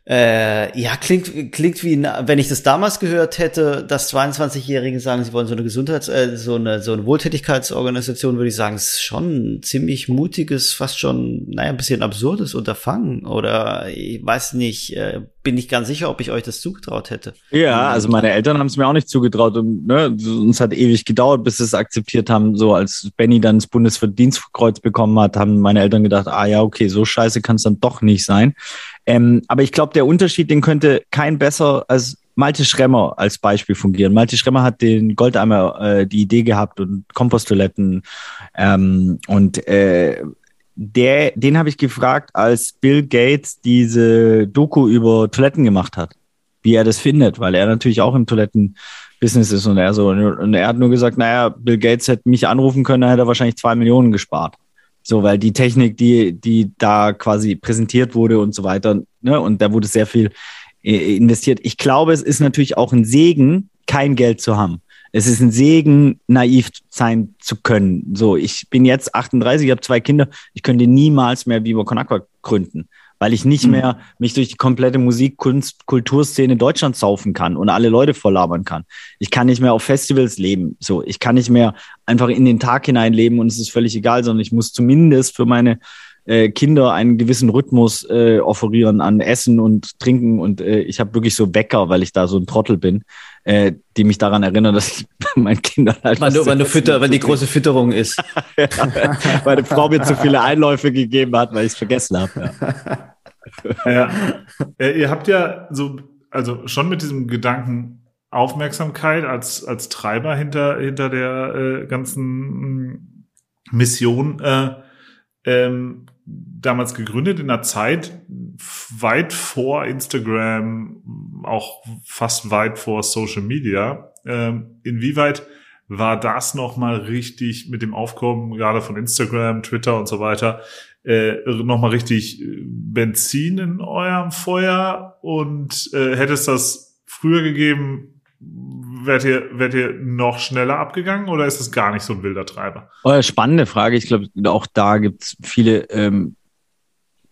äh, ja, klingt, klingt wie, wenn ich das damals gehört hätte, dass 22-Jährige sagen, sie wollen so eine Gesundheits-, äh, so eine, so eine Wohltätigkeitsorganisation, würde ich sagen, ist schon ein ziemlich mutiges, fast schon, naja, ein bisschen absurdes Unterfangen. Oder ich weiß nicht, äh, bin ich ganz sicher, ob ich euch das zugetraut hätte. Ja, also meine Eltern haben es mir auch nicht zugetraut und ne, uns hat ewig gedauert, bis sie es akzeptiert haben. So als Benny dann das Bundesverdienstkreuz bekommen hat, haben meine Eltern gedacht, ah ja, okay, so scheiße kann es dann doch nicht sein. Ähm, aber ich glaube, der Unterschied, den könnte kein besser als Malte Schremmer als Beispiel fungieren. Malte Schremmer hat den Goldeimer äh, die Idee gehabt und Komposttoiletten ähm, und äh, der, den habe ich gefragt, als Bill Gates diese Doku über Toiletten gemacht hat, wie er das findet, weil er natürlich auch im Toilettenbusiness ist und er so und er hat nur gesagt, naja, Bill Gates hätte mich anrufen können, dann hätte er wahrscheinlich zwei Millionen gespart. So, weil die Technik, die, die da quasi präsentiert wurde und so weiter, ne, und da wurde sehr viel äh, investiert. Ich glaube, es ist natürlich auch ein Segen, kein Geld zu haben. Es ist ein Segen, naiv sein zu können. So, ich bin jetzt 38, ich habe zwei Kinder, ich könnte niemals mehr Viva Con Aqua gründen weil ich nicht mhm. mehr mich durch die komplette Musik, Kunst, Kulturszene Deutschlands saufen kann und alle Leute volllabern kann. Ich kann nicht mehr auf Festivals leben. So, ich kann nicht mehr einfach in den Tag hinein leben und es ist völlig egal, sondern ich muss zumindest für meine äh, Kinder einen gewissen Rhythmus äh, offerieren an Essen und Trinken und äh, ich habe wirklich so Wecker, weil ich da so ein Trottel bin, äh, die mich daran erinnern, [laughs] dass ich meinen Kindern halt wenn du, wenn du fütter, wenn die große Fütterung ist, ja, [laughs] meine Frau mir zu viele Einläufe gegeben hat, weil ich es vergessen habe. Ja [laughs] ja. ja. Ihr habt ja so, also schon mit diesem Gedanken Aufmerksamkeit als, als Treiber hinter, hinter der äh, ganzen mm, Mission äh, ähm, damals gegründet in einer Zeit weit vor Instagram, auch fast weit vor Social Media. Ähm, inwieweit war das nochmal richtig mit dem Aufkommen gerade von Instagram, Twitter und so weiter äh, nochmal richtig äh, Benzin in eurem Feuer und äh, hätte es das früher gegeben, wärt ihr, wärt ihr noch schneller abgegangen oder ist es gar nicht so ein wilder Treiber? Oh, spannende Frage. Ich glaube, auch da gibt es viele ähm,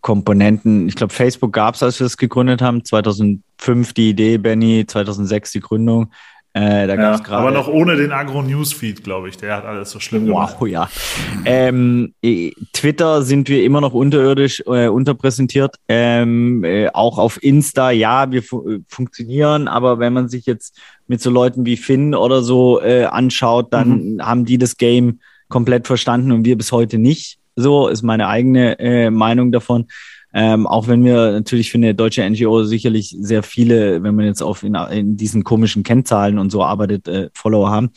Komponenten. Ich glaube, Facebook gab es, als wir es gegründet haben. 2005 die Idee, Benny, 2006 die Gründung. Äh, da ja, grade, aber noch ohne den Agro-Newsfeed, glaube ich. Der hat alles so schlimm gemacht. Wow, ja. ähm, Twitter sind wir immer noch unterirdisch äh, unterpräsentiert. Ähm, äh, auch auf Insta, ja, wir fu funktionieren, aber wenn man sich jetzt mit so Leuten wie Finn oder so äh, anschaut, dann mhm. haben die das Game komplett verstanden und wir bis heute nicht. So ist meine eigene äh, Meinung davon. Ähm, auch wenn wir natürlich für eine deutsche NGO sicherlich sehr viele, wenn man jetzt auf in, in diesen komischen Kennzahlen und so arbeitet, äh, Follower haben.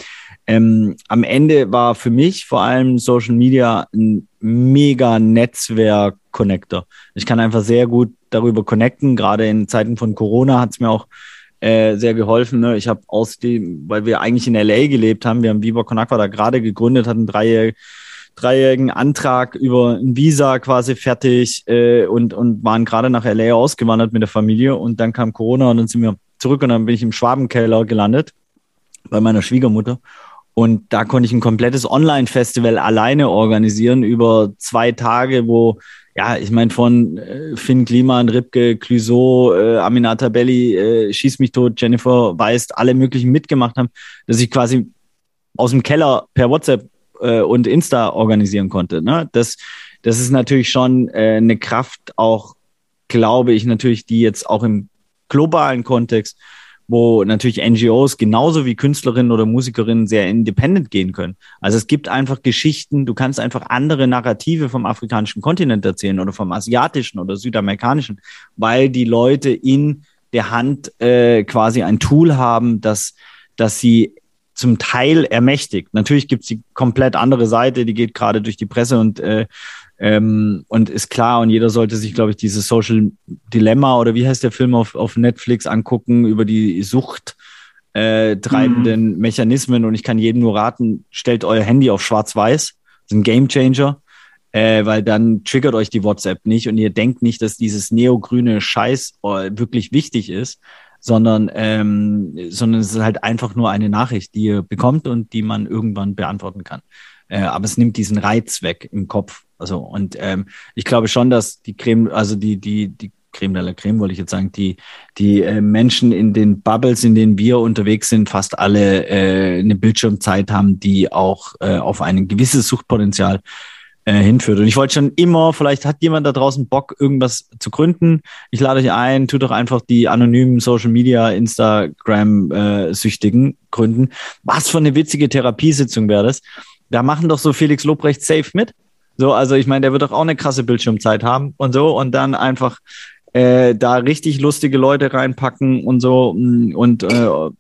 Ähm, am Ende war für mich vor allem Social Media ein mega Netzwerk-Connector. Ich kann einfach sehr gut darüber connecten. Gerade in Zeiten von Corona hat es mir auch äh, sehr geholfen. Ne? Ich habe aus dem, weil wir eigentlich in LA gelebt haben, wir haben Viva Con Aqua da gerade gegründet, hatten drei dreijährigen Antrag über ein Visa quasi fertig äh, und, und waren gerade nach LA ausgewandert mit der Familie und dann kam Corona und dann sind wir zurück und dann bin ich im Schwabenkeller gelandet bei meiner Schwiegermutter. Und da konnte ich ein komplettes Online-Festival alleine organisieren über zwei Tage, wo, ja, ich meine, von äh, Finn Kliman, Ripke, Clouseau, äh, Aminata Belli, äh, Schieß mich tot, Jennifer Weist, alle möglichen mitgemacht haben, dass ich quasi aus dem Keller per WhatsApp äh, und Insta organisieren konnte. Ne? Das, das ist natürlich schon äh, eine Kraft, auch glaube ich natürlich, die jetzt auch im globalen Kontext wo natürlich NGOs genauso wie Künstlerinnen oder Musikerinnen sehr independent gehen können. Also es gibt einfach Geschichten, du kannst einfach andere Narrative vom afrikanischen Kontinent erzählen oder vom asiatischen oder südamerikanischen, weil die Leute in der Hand äh, quasi ein Tool haben, das, dass sie zum Teil ermächtigt. Natürlich gibt es die komplett andere Seite, die geht gerade durch die Presse und äh, ähm, und ist klar, und jeder sollte sich, glaube ich, dieses Social Dilemma oder wie heißt der Film auf, auf Netflix angucken über die Sucht äh, treibenden mhm. Mechanismen. Und ich kann jedem nur raten, stellt euer Handy auf schwarz-weiß. Das ist ein Game Changer. Äh, weil dann triggert euch die WhatsApp nicht und ihr denkt nicht, dass dieses neogrüne Scheiß äh, wirklich wichtig ist, sondern, ähm, sondern es ist halt einfach nur eine Nachricht, die ihr bekommt und die man irgendwann beantworten kann. Äh, aber es nimmt diesen Reiz weg im Kopf. Also, und ähm, ich glaube schon, dass die Creme, also die, die, die Creme de la Creme, wollte ich jetzt sagen, die, die äh, Menschen in den Bubbles, in denen wir unterwegs sind, fast alle äh, eine Bildschirmzeit haben, die auch äh, auf ein gewisses Suchtpotenzial äh, hinführt. Und ich wollte schon immer, vielleicht hat jemand da draußen Bock, irgendwas zu gründen. Ich lade euch ein, tut doch einfach die anonymen Social Media, Instagram-Süchtigen äh, gründen. Was für eine witzige Therapiesitzung wäre das. Da machen doch so Felix Lobrecht safe mit. So, also ich meine, der wird doch auch eine krasse Bildschirmzeit haben und so und dann einfach äh, da richtig lustige Leute reinpacken und so und äh, da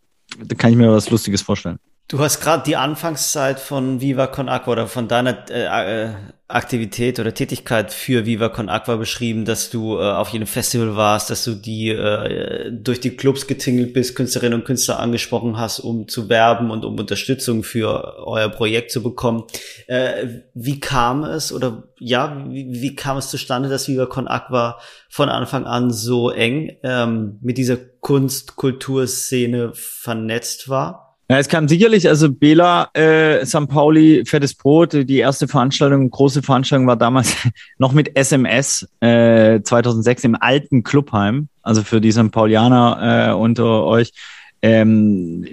kann ich mir was Lustiges vorstellen. Du hast gerade die Anfangszeit von Viva Con Aqua oder von deiner äh, äh, Aktivität oder Tätigkeit für Viva Con Aqua beschrieben, dass du äh, auf jedem Festival warst, dass du die äh, durch die Clubs getingelt bist, Künstlerinnen und Künstler angesprochen hast, um zu werben und um Unterstützung für euer Projekt zu bekommen. Äh, wie kam es oder ja, wie, wie kam es zustande, dass Viva Con Aqua von Anfang an so eng ähm, mit dieser Kunst-Kulturszene vernetzt war? Ja, es kam sicherlich, also Bela, äh, St. Pauli, Fettes Brot, die erste Veranstaltung, große Veranstaltung war damals [laughs] noch mit SMS äh, 2006 im alten Clubheim, also für die St. Paulianer äh, unter euch. Ähm,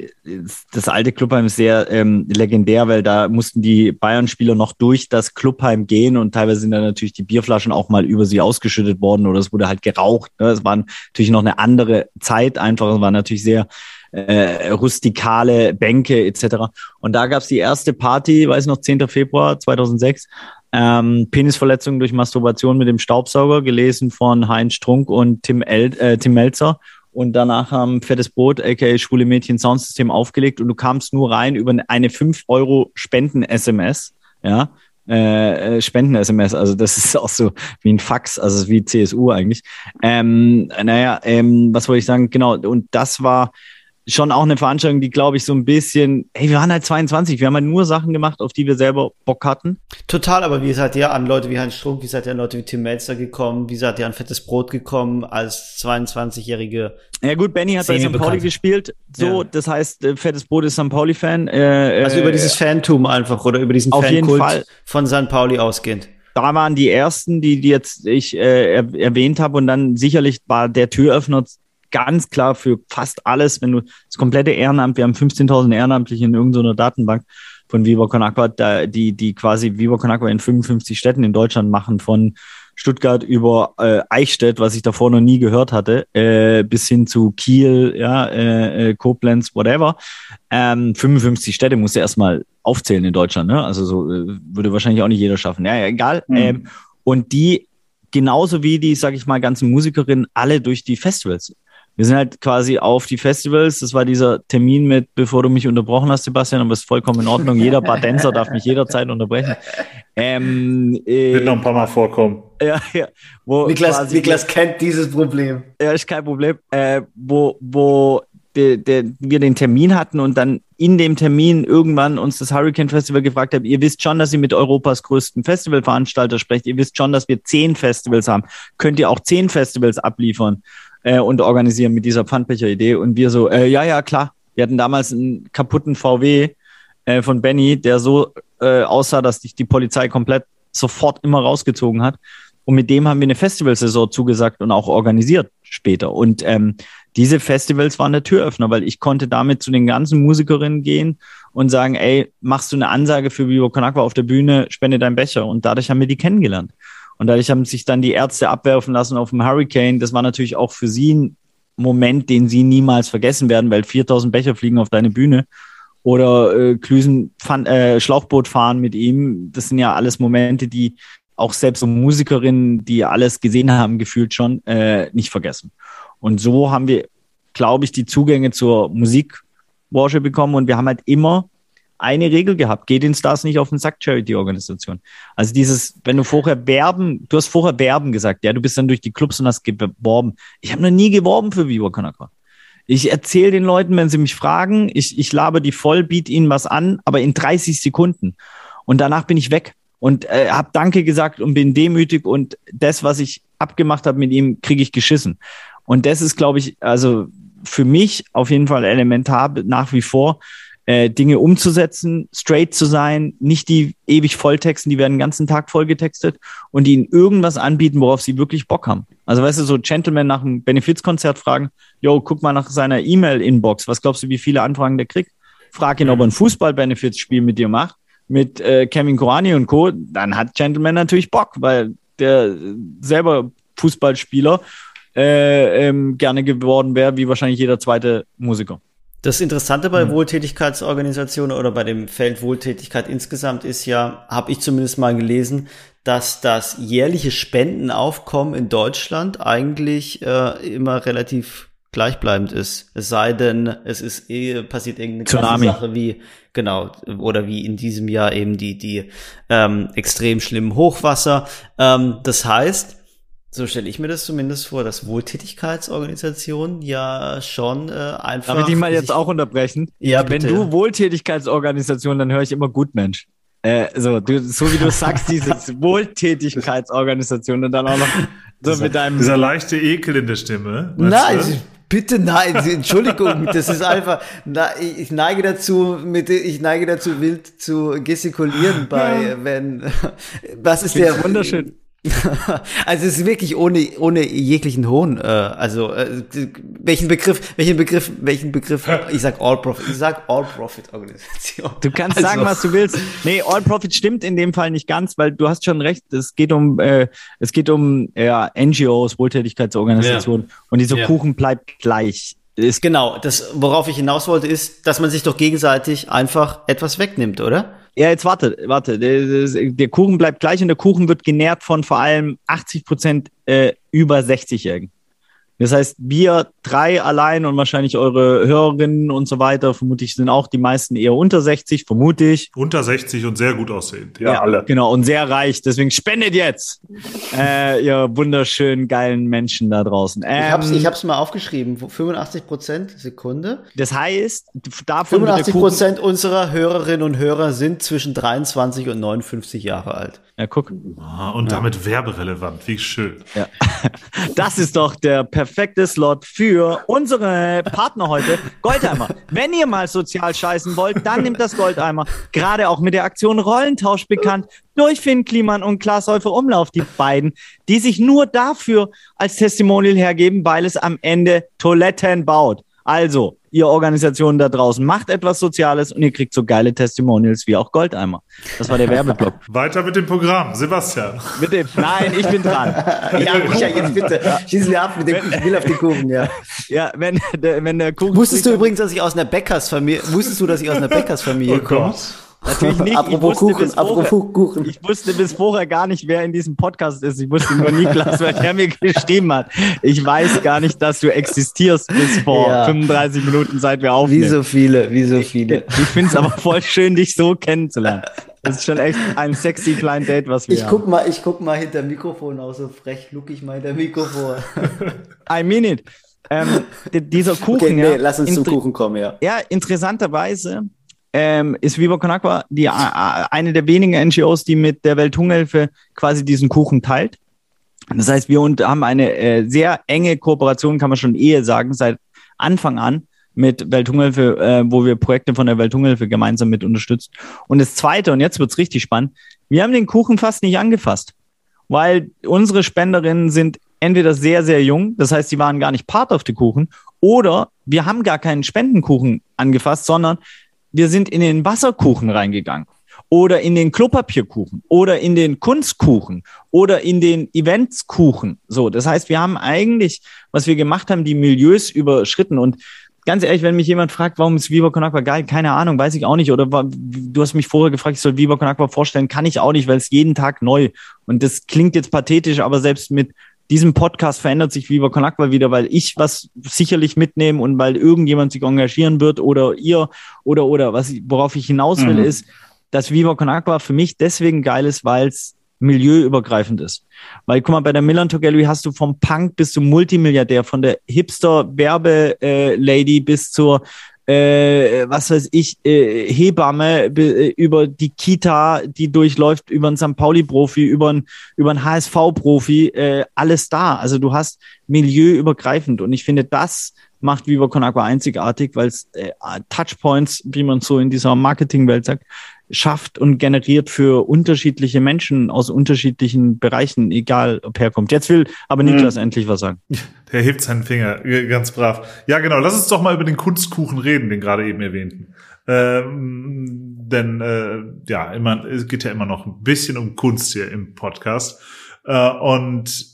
das alte Clubheim ist sehr ähm, legendär, weil da mussten die Bayern-Spieler noch durch das Clubheim gehen und teilweise sind dann natürlich die Bierflaschen auch mal über sie ausgeschüttet worden oder es wurde halt geraucht. Ne? Es war natürlich noch eine andere Zeit einfach, es war natürlich sehr äh, rustikale Bänke etc. Und da gab es die erste Party, weiß noch, 10. Februar 2006. Ähm, Penisverletzung durch Masturbation mit dem Staubsauger, gelesen von Heinz Strunk und Tim, El äh, Tim Melzer. Und danach haben Fettes Boot, aka Schwule Mädchen Soundsystem aufgelegt und du kamst nur rein über eine 5 Euro Spenden-SMS. Ja, äh, äh, Spenden-SMS. Also das [laughs] ist auch so wie ein Fax, also wie CSU eigentlich. Ähm, naja, ähm, was wollte ich sagen? Genau, und das war schon auch eine Veranstaltung, die, glaube ich, so ein bisschen, hey, wir waren halt 22, wir haben halt nur Sachen gemacht, auf die wir selber Bock hatten. Total, aber wie seid ihr an Leute wie Heinz Strunk, wie seid ihr an Leute wie Tim Melzer gekommen, wie seid ihr an Fettes Brot gekommen als 22-jährige Ja gut, Benny hat bei St. Pauli gespielt, so, ja. das heißt, äh, Fettes Brot ist St. Pauli-Fan. Äh, also über dieses Phantom einfach oder über diesen auf Fankult jeden Fall. von St. Pauli ausgehend da waren die ersten, die, die jetzt ich äh, erwähnt habe und dann sicherlich war der Türöffner ganz klar für fast alles, wenn du das komplette Ehrenamt, wir haben 15.000 Ehrenamtliche in irgendeiner Datenbank von Viva Con Aqua, die, die quasi Viva Con Aqua in 55 Städten in Deutschland machen, von Stuttgart über äh, Eichstätt, was ich davor noch nie gehört hatte, äh, bis hin zu Kiel, ja, äh, äh Koblenz, whatever. Ähm, 55 Städte musst du erstmal aufzählen in Deutschland, ne? Also so äh, würde wahrscheinlich auch nicht jeder schaffen. Ja, ja egal. Mhm. Ähm, und die genauso wie die, sag ich mal, ganzen Musikerinnen, alle durch die Festivals wir sind halt quasi auf die Festivals. Das war dieser Termin mit, bevor du mich unterbrochen hast, Sebastian, aber es ist vollkommen in Ordnung. Jeder Badenser darf mich jederzeit unterbrechen. Ähm, äh, Wird noch ein paar Mal vorkommen. Ja, ja. Wo Niklas, quasi, Niklas kennt dieses Problem. Ja, ist kein Problem. Äh, wo, wo de, de, wir den Termin hatten und dann in dem Termin irgendwann uns das Hurricane Festival gefragt haben, ihr wisst schon, dass ihr mit Europas größten Festivalveranstalter sprecht, ihr wisst schon, dass wir zehn Festivals haben. Könnt ihr auch zehn Festivals abliefern? Äh, und organisieren mit dieser Pfandbecher-Idee. Und wir so, äh, ja, ja, klar. Wir hatten damals einen kaputten VW äh, von Benny, der so äh, aussah, dass sich die Polizei komplett sofort immer rausgezogen hat. Und mit dem haben wir eine Festivalsaison zugesagt und auch organisiert später. Und ähm, diese Festivals waren der Türöffner, weil ich konnte damit zu den ganzen Musikerinnen gehen und sagen, ey, machst du eine Ansage für Vivo Con Aqua auf der Bühne, spende deinen Becher. Und dadurch haben wir die kennengelernt. Und dadurch haben sich dann die Ärzte abwerfen lassen auf dem Hurricane. Das war natürlich auch für sie ein Moment, den sie niemals vergessen werden, weil 4000 Becher fliegen auf deine Bühne oder äh, Klüsen Pfand, äh, Schlauchboot fahren mit ihm. Das sind ja alles Momente, die auch selbst so Musikerinnen, die alles gesehen haben, gefühlt schon, äh, nicht vergessen. Und so haben wir, glaube ich, die Zugänge zur Musikbranche bekommen und wir haben halt immer eine Regel gehabt. Geht den Stars nicht auf den Sack, Charity-Organisation. Also dieses, wenn du vorher werben, du hast vorher werben gesagt, ja, du bist dann durch die Clubs und hast geworben. Ich habe noch nie geworben für Viva Con Aqua. Ich erzähle den Leuten, wenn sie mich fragen, ich, ich labe die voll, biete ihnen was an, aber in 30 Sekunden. Und danach bin ich weg und äh, habe Danke gesagt und bin demütig und das, was ich abgemacht habe mit ihm, kriege ich geschissen. Und das ist, glaube ich, also für mich auf jeden Fall elementar nach wie vor, äh, Dinge umzusetzen, straight zu sein, nicht die ewig volltexten, die werden den ganzen Tag vollgetextet und ihnen irgendwas anbieten, worauf sie wirklich Bock haben. Also weißt du, so Gentleman nach einem Benefizkonzert fragen, yo, guck mal nach seiner E-Mail-Inbox, was glaubst du, wie viele Anfragen der kriegt? Frag ihn, ob er ein Fußball-Benefits-Spiel mit dir macht, mit äh, Kevin Korani und Co., dann hat Gentleman natürlich Bock, weil der selber Fußballspieler äh, ähm, gerne geworden wäre, wie wahrscheinlich jeder zweite Musiker. Das Interessante bei mhm. Wohltätigkeitsorganisationen oder bei dem Feld Wohltätigkeit insgesamt ist ja, habe ich zumindest mal gelesen, dass das jährliche Spendenaufkommen in Deutschland eigentlich äh, immer relativ gleichbleibend ist. Es sei denn, es ist eh, passiert irgendeine Tsunami. Sache wie, genau, oder wie in diesem Jahr eben die, die ähm, extrem schlimmen Hochwasser. Ähm, das heißt, so stelle ich mir das zumindest vor, dass Wohltätigkeitsorganisationen ja schon äh, einfach. Darf ich dich mal jetzt auch unterbrechen? Ja, bitte. Wenn du Wohltätigkeitsorganisation, dann höre ich immer Gutmensch. Äh, so, du, so wie du [laughs] sagst, diese Wohltätigkeitsorganisation und dann auch noch so dieser, mit deinem. Dieser leichte Ekel in der Stimme. Nein, bitte nein, Entschuldigung, [laughs] das ist einfach, na, ich neige dazu, mit, ich neige dazu, wild zu gestikulieren bei, wenn, was ist der? Wunderschön. [laughs] also es ist wirklich ohne ohne jeglichen Hohn. Äh, also äh, welchen Begriff, welchen Begriff, welchen Begriff? [laughs] Ich sag All Profit. Ich sag All Profit Organisation. Du kannst also. sagen, was du willst. Nee, All Profit stimmt in dem Fall nicht ganz, weil du hast schon recht. Es geht um äh, es geht um ja, NGOs, Wohltätigkeitsorganisationen ja. und dieser ja. Kuchen bleibt gleich. Ist genau, das worauf ich hinaus wollte ist, dass man sich doch gegenseitig einfach etwas wegnimmt, oder? Ja, jetzt warte, warte. Der, der, Kuchen bleibt gleich und der Kuchen wird genährt von vor allem 80 Prozent äh, über 60-Jährigen. Das heißt, wir drei allein und wahrscheinlich eure Hörerinnen und so weiter, vermutlich sind auch die meisten eher unter 60, vermute ich. Unter 60 und sehr gut aussehend, ja, ja alle. Genau, und sehr reich. Deswegen spendet jetzt, äh, ihr wunderschönen, geilen Menschen da draußen. Ähm, ich, hab's, ich hab's mal aufgeschrieben, 85 Prozent Sekunde. Das heißt, davon 85 Prozent unserer Hörerinnen und Hörer sind zwischen 23 und 59 Jahre alt. Ja, guck. Ah, und damit werberelevant, wie schön. Ja. [laughs] Das ist doch der perfekte Slot für unsere Partner heute, Goldeimer. Wenn ihr mal sozial scheißen wollt, dann nimmt das Goldeimer. Gerade auch mit der Aktion Rollentausch bekannt durch Finn Kliman und Klaas Häufer Umlauf, die beiden, die sich nur dafür als Testimonial hergeben, weil es am Ende Toiletten baut. Also, ihr Organisationen da draußen, macht etwas Soziales und ihr kriegt so geile Testimonials wie auch Goldeimer. Das war der [laughs] Werbeblock. Weiter mit dem Programm. Sebastian. Mit dem, nein, ich bin dran. [laughs] ja, Micha, jetzt bitte. Schießen wir ab mit dem, ich will auf den Kuchen, ja. [laughs] Ja, wenn der, wenn der Kuchen. Wusstest du übrigens, dass ich aus einer Bäckersfamilie, wusstest du, dass ich aus einer Bäckersfamilie oh komme? Natürlich nicht. apropos Kuchen, apropos vorher, Kuchen. Ich wusste bis vorher gar nicht, wer in diesem Podcast ist. Ich wusste nur Niklas, weil der mir [laughs] geschrieben hat. Ich weiß gar nicht, dass du existierst bis vor ja. 35 Minuten, seit wir aufnehmen. Wie so viele, wie so viele. [laughs] Ich, ich finde es aber voll schön, dich so kennenzulernen. Das ist schon echt ein sexy klein Date, was wir ich guck haben. Mal, ich guck mal hinter Mikrofon aus, so frech look ich mal hinter Mikrofon. [laughs] I mean it. Ähm, dieser Kuchen, okay, nee, ja, lass uns zum Kuchen kommen, ja. Ja, interessanterweise ähm, ist Viva Con Aqua die, eine der wenigen NGOs, die mit der Welthungerhilfe quasi diesen Kuchen teilt. Das heißt, wir haben eine äh, sehr enge Kooperation, kann man schon eher sagen, seit Anfang an mit Welthungerhilfe, äh, wo wir Projekte von der Welthungerhilfe gemeinsam mit unterstützen. Und das Zweite, und jetzt wird's richtig spannend, wir haben den Kuchen fast nicht angefasst, weil unsere Spenderinnen sind entweder sehr, sehr jung, das heißt, sie waren gar nicht part of the Kuchen, oder wir haben gar keinen Spendenkuchen angefasst, sondern wir sind in den Wasserkuchen reingegangen. oder in den Klopapierkuchen oder in den Kunstkuchen oder in den Eventskuchen. So, das heißt, wir haben eigentlich, was wir gemacht haben, die Milieus überschritten und ganz ehrlich, wenn mich jemand fragt, warum ist Viva Con Agua geil, keine Ahnung, weiß ich auch nicht. Oder du hast mich vorher gefragt, ich soll Viva Con Agua vorstellen, kann ich auch nicht, weil es jeden Tag neu. Und das klingt jetzt pathetisch, aber selbst mit diesem Podcast verändert sich Viva Con Agua wieder, weil ich was sicherlich mitnehme und weil irgendjemand sich engagieren wird oder ihr oder oder was worauf ich hinaus will, mhm. ist, dass Viva Con Agua für mich deswegen geil ist, weil es milieuübergreifend ist. Weil, guck mal, bei der Millantor Gallery hast du vom Punk bis zum Multimilliardär, von der Hipster-Werbe-Lady bis zur äh, was weiß ich, äh, Hebamme äh, über die Kita, die durchläuft, über einen St. Pauli-Profi, über einen, über einen HSV-Profi, äh, alles da. Also du hast milieuübergreifend und ich finde, das macht Viva Con Agua einzigartig, weil es äh, Touchpoints, wie man so in dieser Marketingwelt sagt, schafft und generiert für unterschiedliche Menschen aus unterschiedlichen Bereichen, egal ob herkommt. Jetzt will aber Niklas mhm. endlich was sagen. [laughs] Der hebt seinen Finger, ganz brav. Ja, genau, lass uns doch mal über den Kunstkuchen reden, den gerade eben erwähnten. Ähm, denn äh, ja, immer, es geht ja immer noch ein bisschen um Kunst hier im Podcast. Äh, und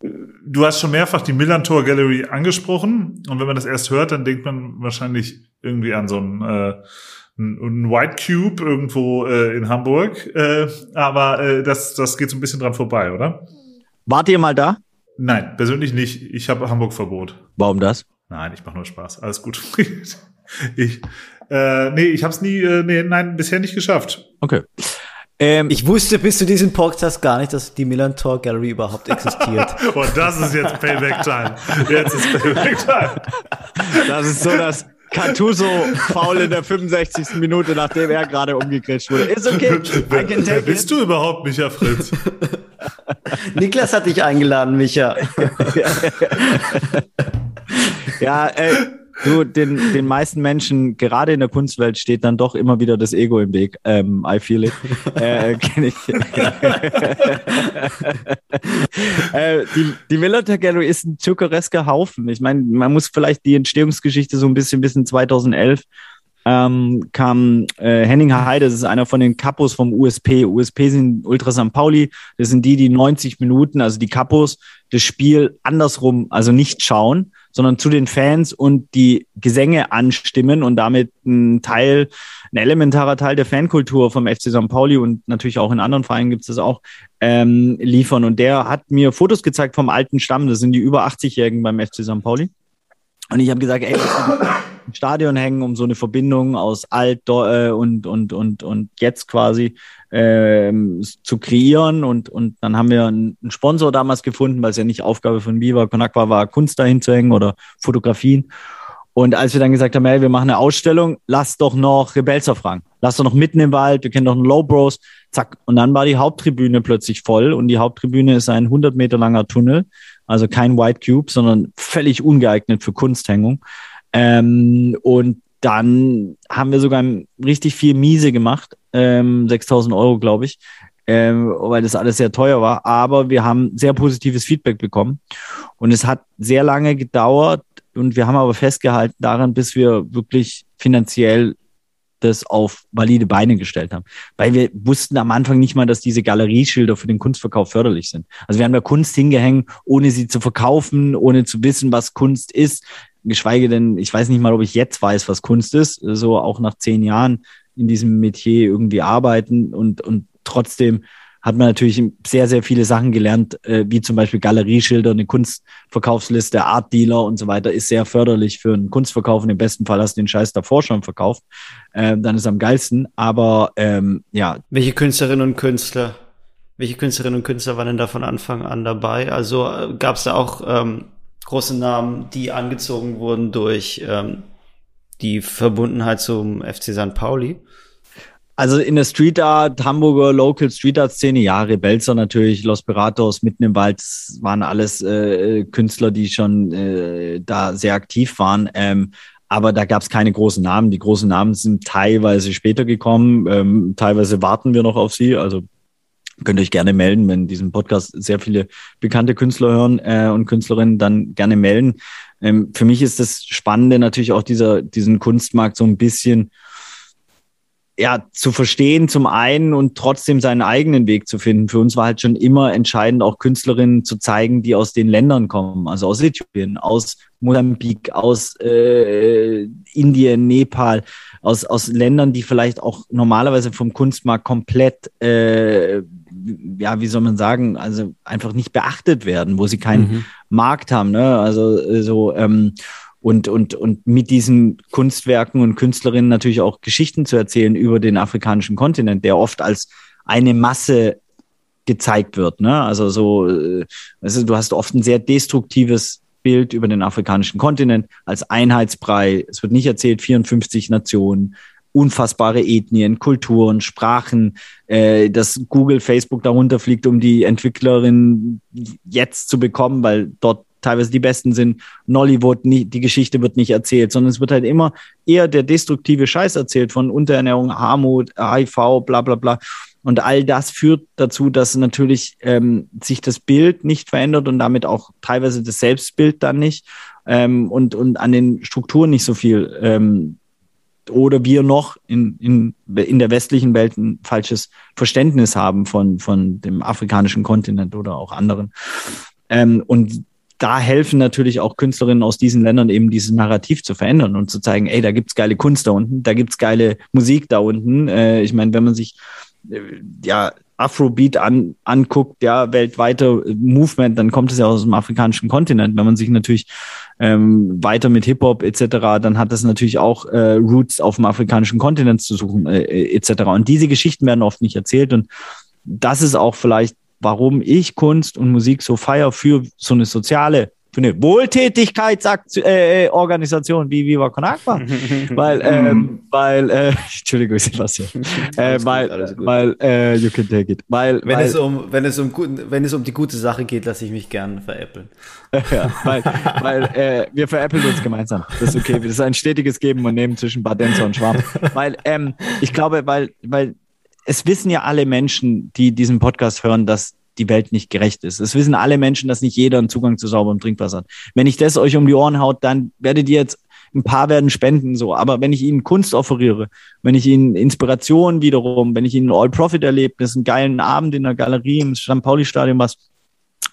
äh, du hast schon mehrfach die Millantor Gallery angesprochen. Und wenn man das erst hört, dann denkt man wahrscheinlich irgendwie an so ein äh, ein White Cube irgendwo äh, in Hamburg. Äh, aber äh, das, das geht so ein bisschen dran vorbei, oder? Wart ihr mal da? Nein, persönlich nicht. Ich habe Hamburg-Verbot. Warum das? Nein, ich mache nur Spaß. Alles gut. [laughs] ich, äh, nee, ich habe es nie, äh, nee, nein, bisher nicht geschafft. Okay. Ähm, ich wusste bis zu diesem Podcast gar nicht, dass die Milan Tor Gallery überhaupt existiert. [laughs] Und das ist jetzt Payback Time. Jetzt ist Payback Time. Das ist so das Cartuso faul in der 65. Minute, nachdem er gerade umgekretscht wurde. Ist okay. Take Wer bist du überhaupt, Micha Fritz? [laughs] Niklas hat dich eingeladen, Micha. [laughs] ja, ey, Du, den, den meisten Menschen, gerade in der Kunstwelt, steht dann doch immer wieder das Ego im Weg. Ähm, I feel it. äh, kenn ich. [laughs] äh, die die Millerter Gallery ist ein zuckeresker Haufen. Ich meine, man muss vielleicht die Entstehungsgeschichte so ein bisschen bis in 2011 ähm, kam äh, Henning Heide, das ist einer von den Kapos vom USP. USP sind Ultra St. Pauli, das sind die, die 90 Minuten, also die Kapos, das Spiel andersrum, also nicht schauen, sondern zu den Fans und die Gesänge anstimmen und damit ein Teil, ein elementarer Teil der Fankultur vom FC St. Pauli und natürlich auch in anderen Vereinen gibt es das auch, ähm, liefern. Und der hat mir Fotos gezeigt vom alten Stamm, das sind die über 80-Jährigen beim FC St. Pauli. Und ich habe gesagt, ey, im Stadion hängen, um so eine Verbindung aus alt äh, und, und, und, und jetzt quasi ähm, zu kreieren. Und, und dann haben wir einen Sponsor damals gefunden, weil es ja nicht Aufgabe von Viva Con war, Kunst dahin zu hängen oder Fotografien. Und als wir dann gesagt haben, hey, wir machen eine Ausstellung, lass doch noch Rebelser fragen. Lass doch noch mitten im Wald, wir kennen doch einen Low Bros. Zack. Und dann war die Haupttribüne plötzlich voll. Und die Haupttribüne ist ein 100 Meter langer Tunnel. Also kein White Cube, sondern völlig ungeeignet für Kunsthängung. Ähm, und dann haben wir sogar richtig viel Miese gemacht, ähm, 6000 Euro, glaube ich, ähm, weil das alles sehr teuer war. Aber wir haben sehr positives Feedback bekommen. Und es hat sehr lange gedauert und wir haben aber festgehalten daran, bis wir wirklich finanziell das auf valide Beine gestellt haben. Weil wir wussten am Anfang nicht mal, dass diese Galerieschilder für den Kunstverkauf förderlich sind. Also wir haben da Kunst hingehängt, ohne sie zu verkaufen, ohne zu wissen, was Kunst ist geschweige denn, ich weiß nicht mal, ob ich jetzt weiß, was Kunst ist, so auch nach zehn Jahren in diesem Metier irgendwie arbeiten und, und trotzdem hat man natürlich sehr, sehr viele Sachen gelernt, äh, wie zum Beispiel Galerieschilder, eine Kunstverkaufsliste, Art Dealer und so weiter, ist sehr förderlich für einen Kunstverkauf. Und im besten Fall hast du den Scheiß davor schon verkauft. Äh, dann ist am geilsten. Aber ähm, ja. Welche Künstlerinnen und Künstler, welche Künstlerinnen und Künstler waren denn da von Anfang an dabei? Also äh, gab es da auch ähm, große Namen, die angezogen wurden durch ähm, die Verbundenheit zum FC St. Pauli? Also in der Street Art, Hamburger Local Street Art Szene, ja, Rebelzer natürlich, Los Piratos, mitten im Wald, waren alles äh, Künstler, die schon äh, da sehr aktiv waren. Ähm, aber da gab es keine großen Namen. Die großen Namen sind teilweise später gekommen, ähm, teilweise warten wir noch auf sie. Also könnt euch gerne melden, wenn diesen Podcast sehr viele bekannte Künstler hören äh, und Künstlerinnen, dann gerne melden. Ähm, für mich ist das Spannende natürlich auch dieser, diesen Kunstmarkt so ein bisschen ja, zu verstehen zum einen und trotzdem seinen eigenen Weg zu finden. Für uns war halt schon immer entscheidend, auch Künstlerinnen zu zeigen, die aus den Ländern kommen, also aus Äthiopien, aus Mosambik, aus äh, Indien, Nepal, aus, aus Ländern, die vielleicht auch normalerweise vom Kunstmarkt komplett, äh, ja, wie soll man sagen, also einfach nicht beachtet werden, wo sie keinen mhm. Markt haben. Ne? Also äh, so ähm, und, und, und mit diesen Kunstwerken und Künstlerinnen natürlich auch Geschichten zu erzählen über den afrikanischen Kontinent, der oft als eine Masse gezeigt wird. Ne? Also so, also du hast oft ein sehr destruktives Bild über den afrikanischen Kontinent als Einheitsbrei. Es wird nicht erzählt, 54 Nationen, unfassbare Ethnien, Kulturen, Sprachen, äh, dass Google, Facebook darunter fliegt, um die Entwicklerin jetzt zu bekommen, weil dort teilweise die besten sind. Nollywood, nie, die Geschichte wird nicht erzählt, sondern es wird halt immer eher der destruktive Scheiß erzählt von Unterernährung, Armut, HIV, bla bla bla. Und all das führt dazu, dass natürlich ähm, sich das Bild nicht verändert und damit auch teilweise das Selbstbild dann nicht ähm, und, und an den Strukturen nicht so viel ähm, oder wir noch in, in, in der westlichen Welt ein falsches Verständnis haben von, von dem afrikanischen Kontinent oder auch anderen. Ähm, und da helfen natürlich auch Künstlerinnen aus diesen Ländern eben dieses Narrativ zu verändern und zu zeigen, ey, da gibt's geile Kunst da unten, da gibt's geile Musik da unten. Äh, ich meine, wenn man sich ja Afrobeat an, anguckt, ja, weltweiter Movement, dann kommt es ja aus dem afrikanischen Kontinent. Wenn man sich natürlich ähm, weiter mit Hip-Hop etc., dann hat das natürlich auch äh, Roots auf dem afrikanischen Kontinent zu suchen äh, etc. Und diese Geschichten werden oft nicht erzählt und das ist auch vielleicht warum ich Kunst und Musik so feier für so eine soziale, für eine Wohltätigkeitsorganisation äh, wie Viva Con Agua. [laughs] weil, ähm, weil, äh, [laughs] Entschuldigung, Sebastian. Äh, weil, weil, äh, you can take it. Weil, wenn weil, es um, wenn es um, wenn es um die gute Sache geht, lasse ich mich gern veräppeln. [laughs] ja, weil, weil äh, wir veräppeln uns gemeinsam. Das ist okay. Das ist ein stetiges Geben und Nehmen zwischen Badenzer und Schwab. Weil, ähm, ich glaube, weil, weil es wissen ja alle Menschen, die diesen Podcast hören, dass die Welt nicht gerecht ist. Es wissen alle Menschen, dass nicht jeder einen Zugang zu sauberem Trinkwasser hat. Wenn ich das euch um die Ohren haut, dann werdet ihr jetzt ein paar werden spenden, so. Aber wenn ich ihnen Kunst offeriere, wenn ich ihnen Inspiration wiederum, wenn ich ihnen All-Profit-Erlebnis, einen geilen Abend in der Galerie im St. Pauli-Stadion, was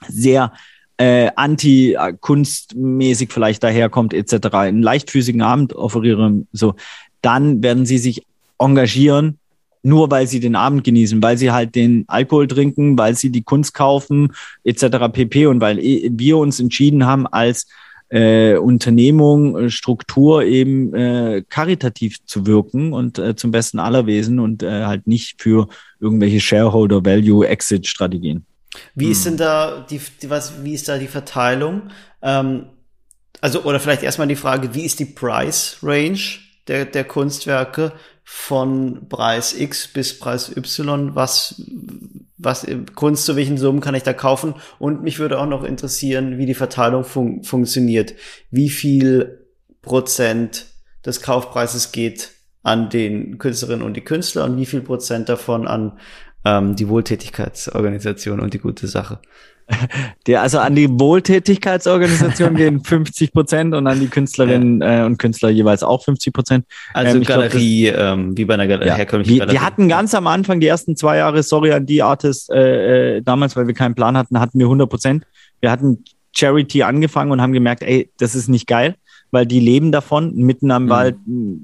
sehr äh, anti-kunstmäßig vielleicht daherkommt, etc., einen leichtfüßigen Abend offeriere, so, dann werden sie sich engagieren nur weil sie den Abend genießen, weil sie halt den Alkohol trinken, weil sie die Kunst kaufen, etc. pp. Und weil wir uns entschieden haben, als äh, Unternehmung, äh, Struktur eben äh, karitativ zu wirken und äh, zum besten aller Wesen und äh, halt nicht für irgendwelche Shareholder Value Exit Strategien. Wie hm. ist denn da die, die, was, wie ist da die Verteilung? Ähm, also, oder vielleicht erstmal die Frage, wie ist die Price Range der, der Kunstwerke? Von Preis X bis Preis Y, was, was Kunst zu welchen Summen kann ich da kaufen? Und mich würde auch noch interessieren, wie die Verteilung fun funktioniert. Wie viel Prozent des Kaufpreises geht an den Künstlerinnen und die Künstler und wie viel Prozent davon an ähm, die Wohltätigkeitsorganisation und die gute Sache? [laughs] Der, also an die Wohltätigkeitsorganisation [laughs] gehen 50 Prozent und an die Künstlerinnen äh, und Künstler jeweils auch 50 Prozent. Also ähm, Galerie, glaub, das, ähm, wie bei einer Gal ja, herkömmlichen wir, Galerie. Wir hatten ganz am Anfang, die ersten zwei Jahre, sorry an die Artists, äh, äh, damals, weil wir keinen Plan hatten, hatten wir 100 Prozent. Wir hatten Charity angefangen und haben gemerkt, ey, das ist nicht geil weil die leben davon, mitten am mhm. Wald.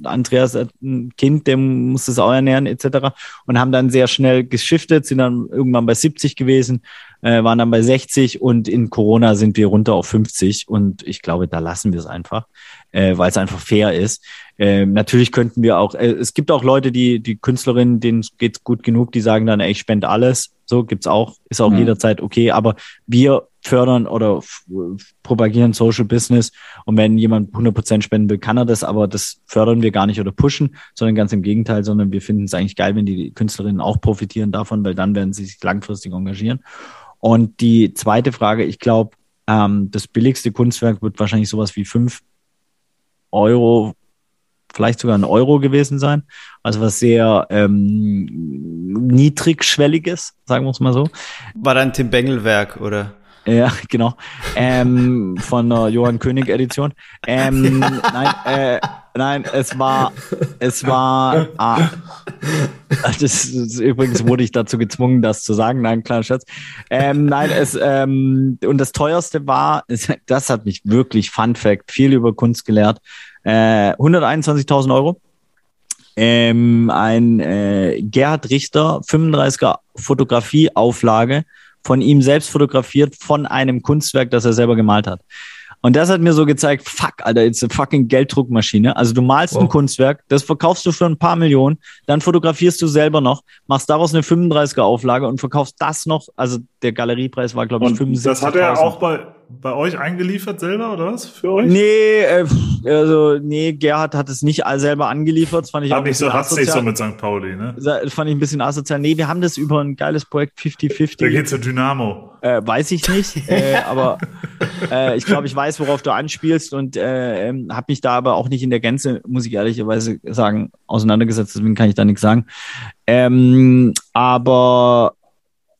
Andreas hat ein Kind, der muss es auch ernähren, etc. Und haben dann sehr schnell geschiftet, sind dann irgendwann bei 70 gewesen, äh, waren dann bei 60 und in Corona sind wir runter auf 50. Und ich glaube, da lassen wir es einfach, äh, weil es einfach fair ist. Äh, natürlich könnten wir auch, äh, es gibt auch Leute, die, die Künstlerinnen, denen geht's gut genug, die sagen dann, ey, ich spende alles. So gibt's auch, ist auch mhm. jederzeit okay. Aber wir fördern oder propagieren Social Business. Und wenn jemand 100% spenden will, kann er das, aber das fördern wir gar nicht oder pushen, sondern ganz im Gegenteil, sondern wir finden es eigentlich geil, wenn die Künstlerinnen auch profitieren davon, weil dann werden sie sich langfristig engagieren. Und die zweite Frage, ich glaube, ähm, das billigste Kunstwerk wird wahrscheinlich sowas wie fünf Euro, vielleicht sogar ein Euro gewesen sein. Also was sehr ähm, niedrigschwelliges, sagen wir es mal so. War da ein Tim Bengel Werk, oder? Ja, [laughs] genau. Ähm, von der Johann König Edition. Ähm, nein, äh, Nein, es war, es war, ah, das ist, übrigens wurde ich dazu gezwungen, das zu sagen. Nein, kleiner Schatz. Ähm, nein, es, ähm, und das teuerste war, [laughs] das hat mich wirklich, Fun Fact, viel über Kunst gelehrt, äh, 121.000 Euro. Ähm, ein äh, Gerhard Richter 35er Fotografieauflage von ihm selbst fotografiert von einem Kunstwerk, das er selber gemalt hat. Und das hat mir so gezeigt, fuck, Alter, it's a fucking Gelddruckmaschine. Also du malst wow. ein Kunstwerk, das verkaufst du für ein paar Millionen, dann fotografierst du selber noch, machst daraus eine 35er Auflage und verkaufst das noch. Also der Galeriepreis war, glaube ich, 75. Das hat er auch bei, bei euch eingeliefert selber oder was? Für euch? Nee, äh, also nee, Gerhard hat es nicht selber angeliefert. Das fand ich hat auch nicht so, hat's nicht so mit St. Pauli, ne? Das fand ich ein bisschen asozial. Nee, wir haben das über ein geiles Projekt 50-50. Der geht zu Dynamo. Äh, weiß ich nicht, äh, [laughs] aber äh, ich glaube, ich weiß, worauf du anspielst und äh, ähm, habe mich da aber auch nicht in der Gänze, muss ich ehrlicherweise sagen, auseinandergesetzt. Deswegen kann ich da nichts sagen. Ähm, aber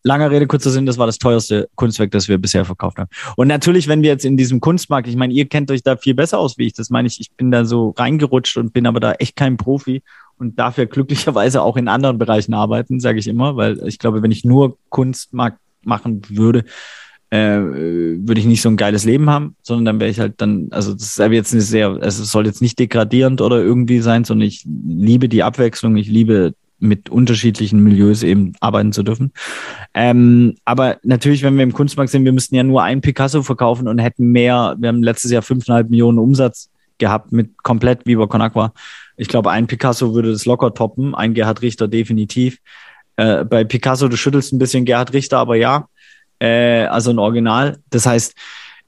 Langer Rede, kurzer Sinn, das war das teuerste Kunstwerk, das wir bisher verkauft haben. Und natürlich, wenn wir jetzt in diesem Kunstmarkt, ich meine, ihr kennt euch da viel besser aus wie ich, das meine ich, ich bin da so reingerutscht und bin aber da echt kein Profi und darf ja glücklicherweise auch in anderen Bereichen arbeiten, sage ich immer, weil ich glaube, wenn ich nur Kunstmarkt machen würde, äh, würde ich nicht so ein geiles Leben haben, sondern dann wäre ich halt dann, also das ist aber jetzt nicht sehr, also es soll jetzt nicht degradierend oder irgendwie sein, sondern ich liebe die Abwechslung, ich liebe mit unterschiedlichen Milieus eben arbeiten zu dürfen. Ähm, aber natürlich, wenn wir im Kunstmarkt sind, wir müssten ja nur ein Picasso verkaufen und hätten mehr. Wir haben letztes Jahr fünfeinhalb Millionen Umsatz gehabt mit komplett Viva Con Aqua. Ich glaube, ein Picasso würde das locker toppen, ein Gerhard Richter definitiv. Äh, bei Picasso, du schüttelst ein bisschen Gerhard Richter, aber ja, äh, also ein Original. Das heißt,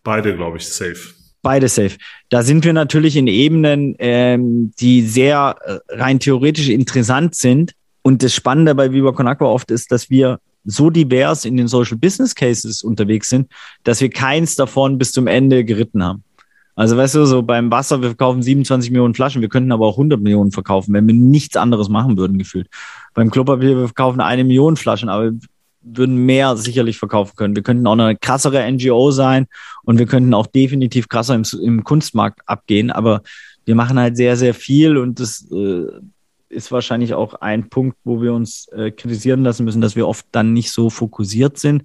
beide, glaube ich, safe. Beide safe. Da sind wir natürlich in Ebenen, ähm, die sehr äh, rein theoretisch interessant sind. Und das Spannende bei Viva Con Aqua oft ist, dass wir so divers in den Social Business Cases unterwegs sind, dass wir keins davon bis zum Ende geritten haben. Also weißt du, so beim Wasser, wir verkaufen 27 Millionen Flaschen, wir könnten aber auch 100 Millionen verkaufen, wenn wir nichts anderes machen würden, gefühlt. Beim Klopapier, wir verkaufen eine Million Flaschen, aber würden mehr sicherlich verkaufen können. Wir könnten auch eine krassere NGO sein und wir könnten auch definitiv krasser im, im Kunstmarkt abgehen, aber wir machen halt sehr, sehr viel und das äh, ist wahrscheinlich auch ein Punkt, wo wir uns äh, kritisieren lassen müssen, dass wir oft dann nicht so fokussiert sind,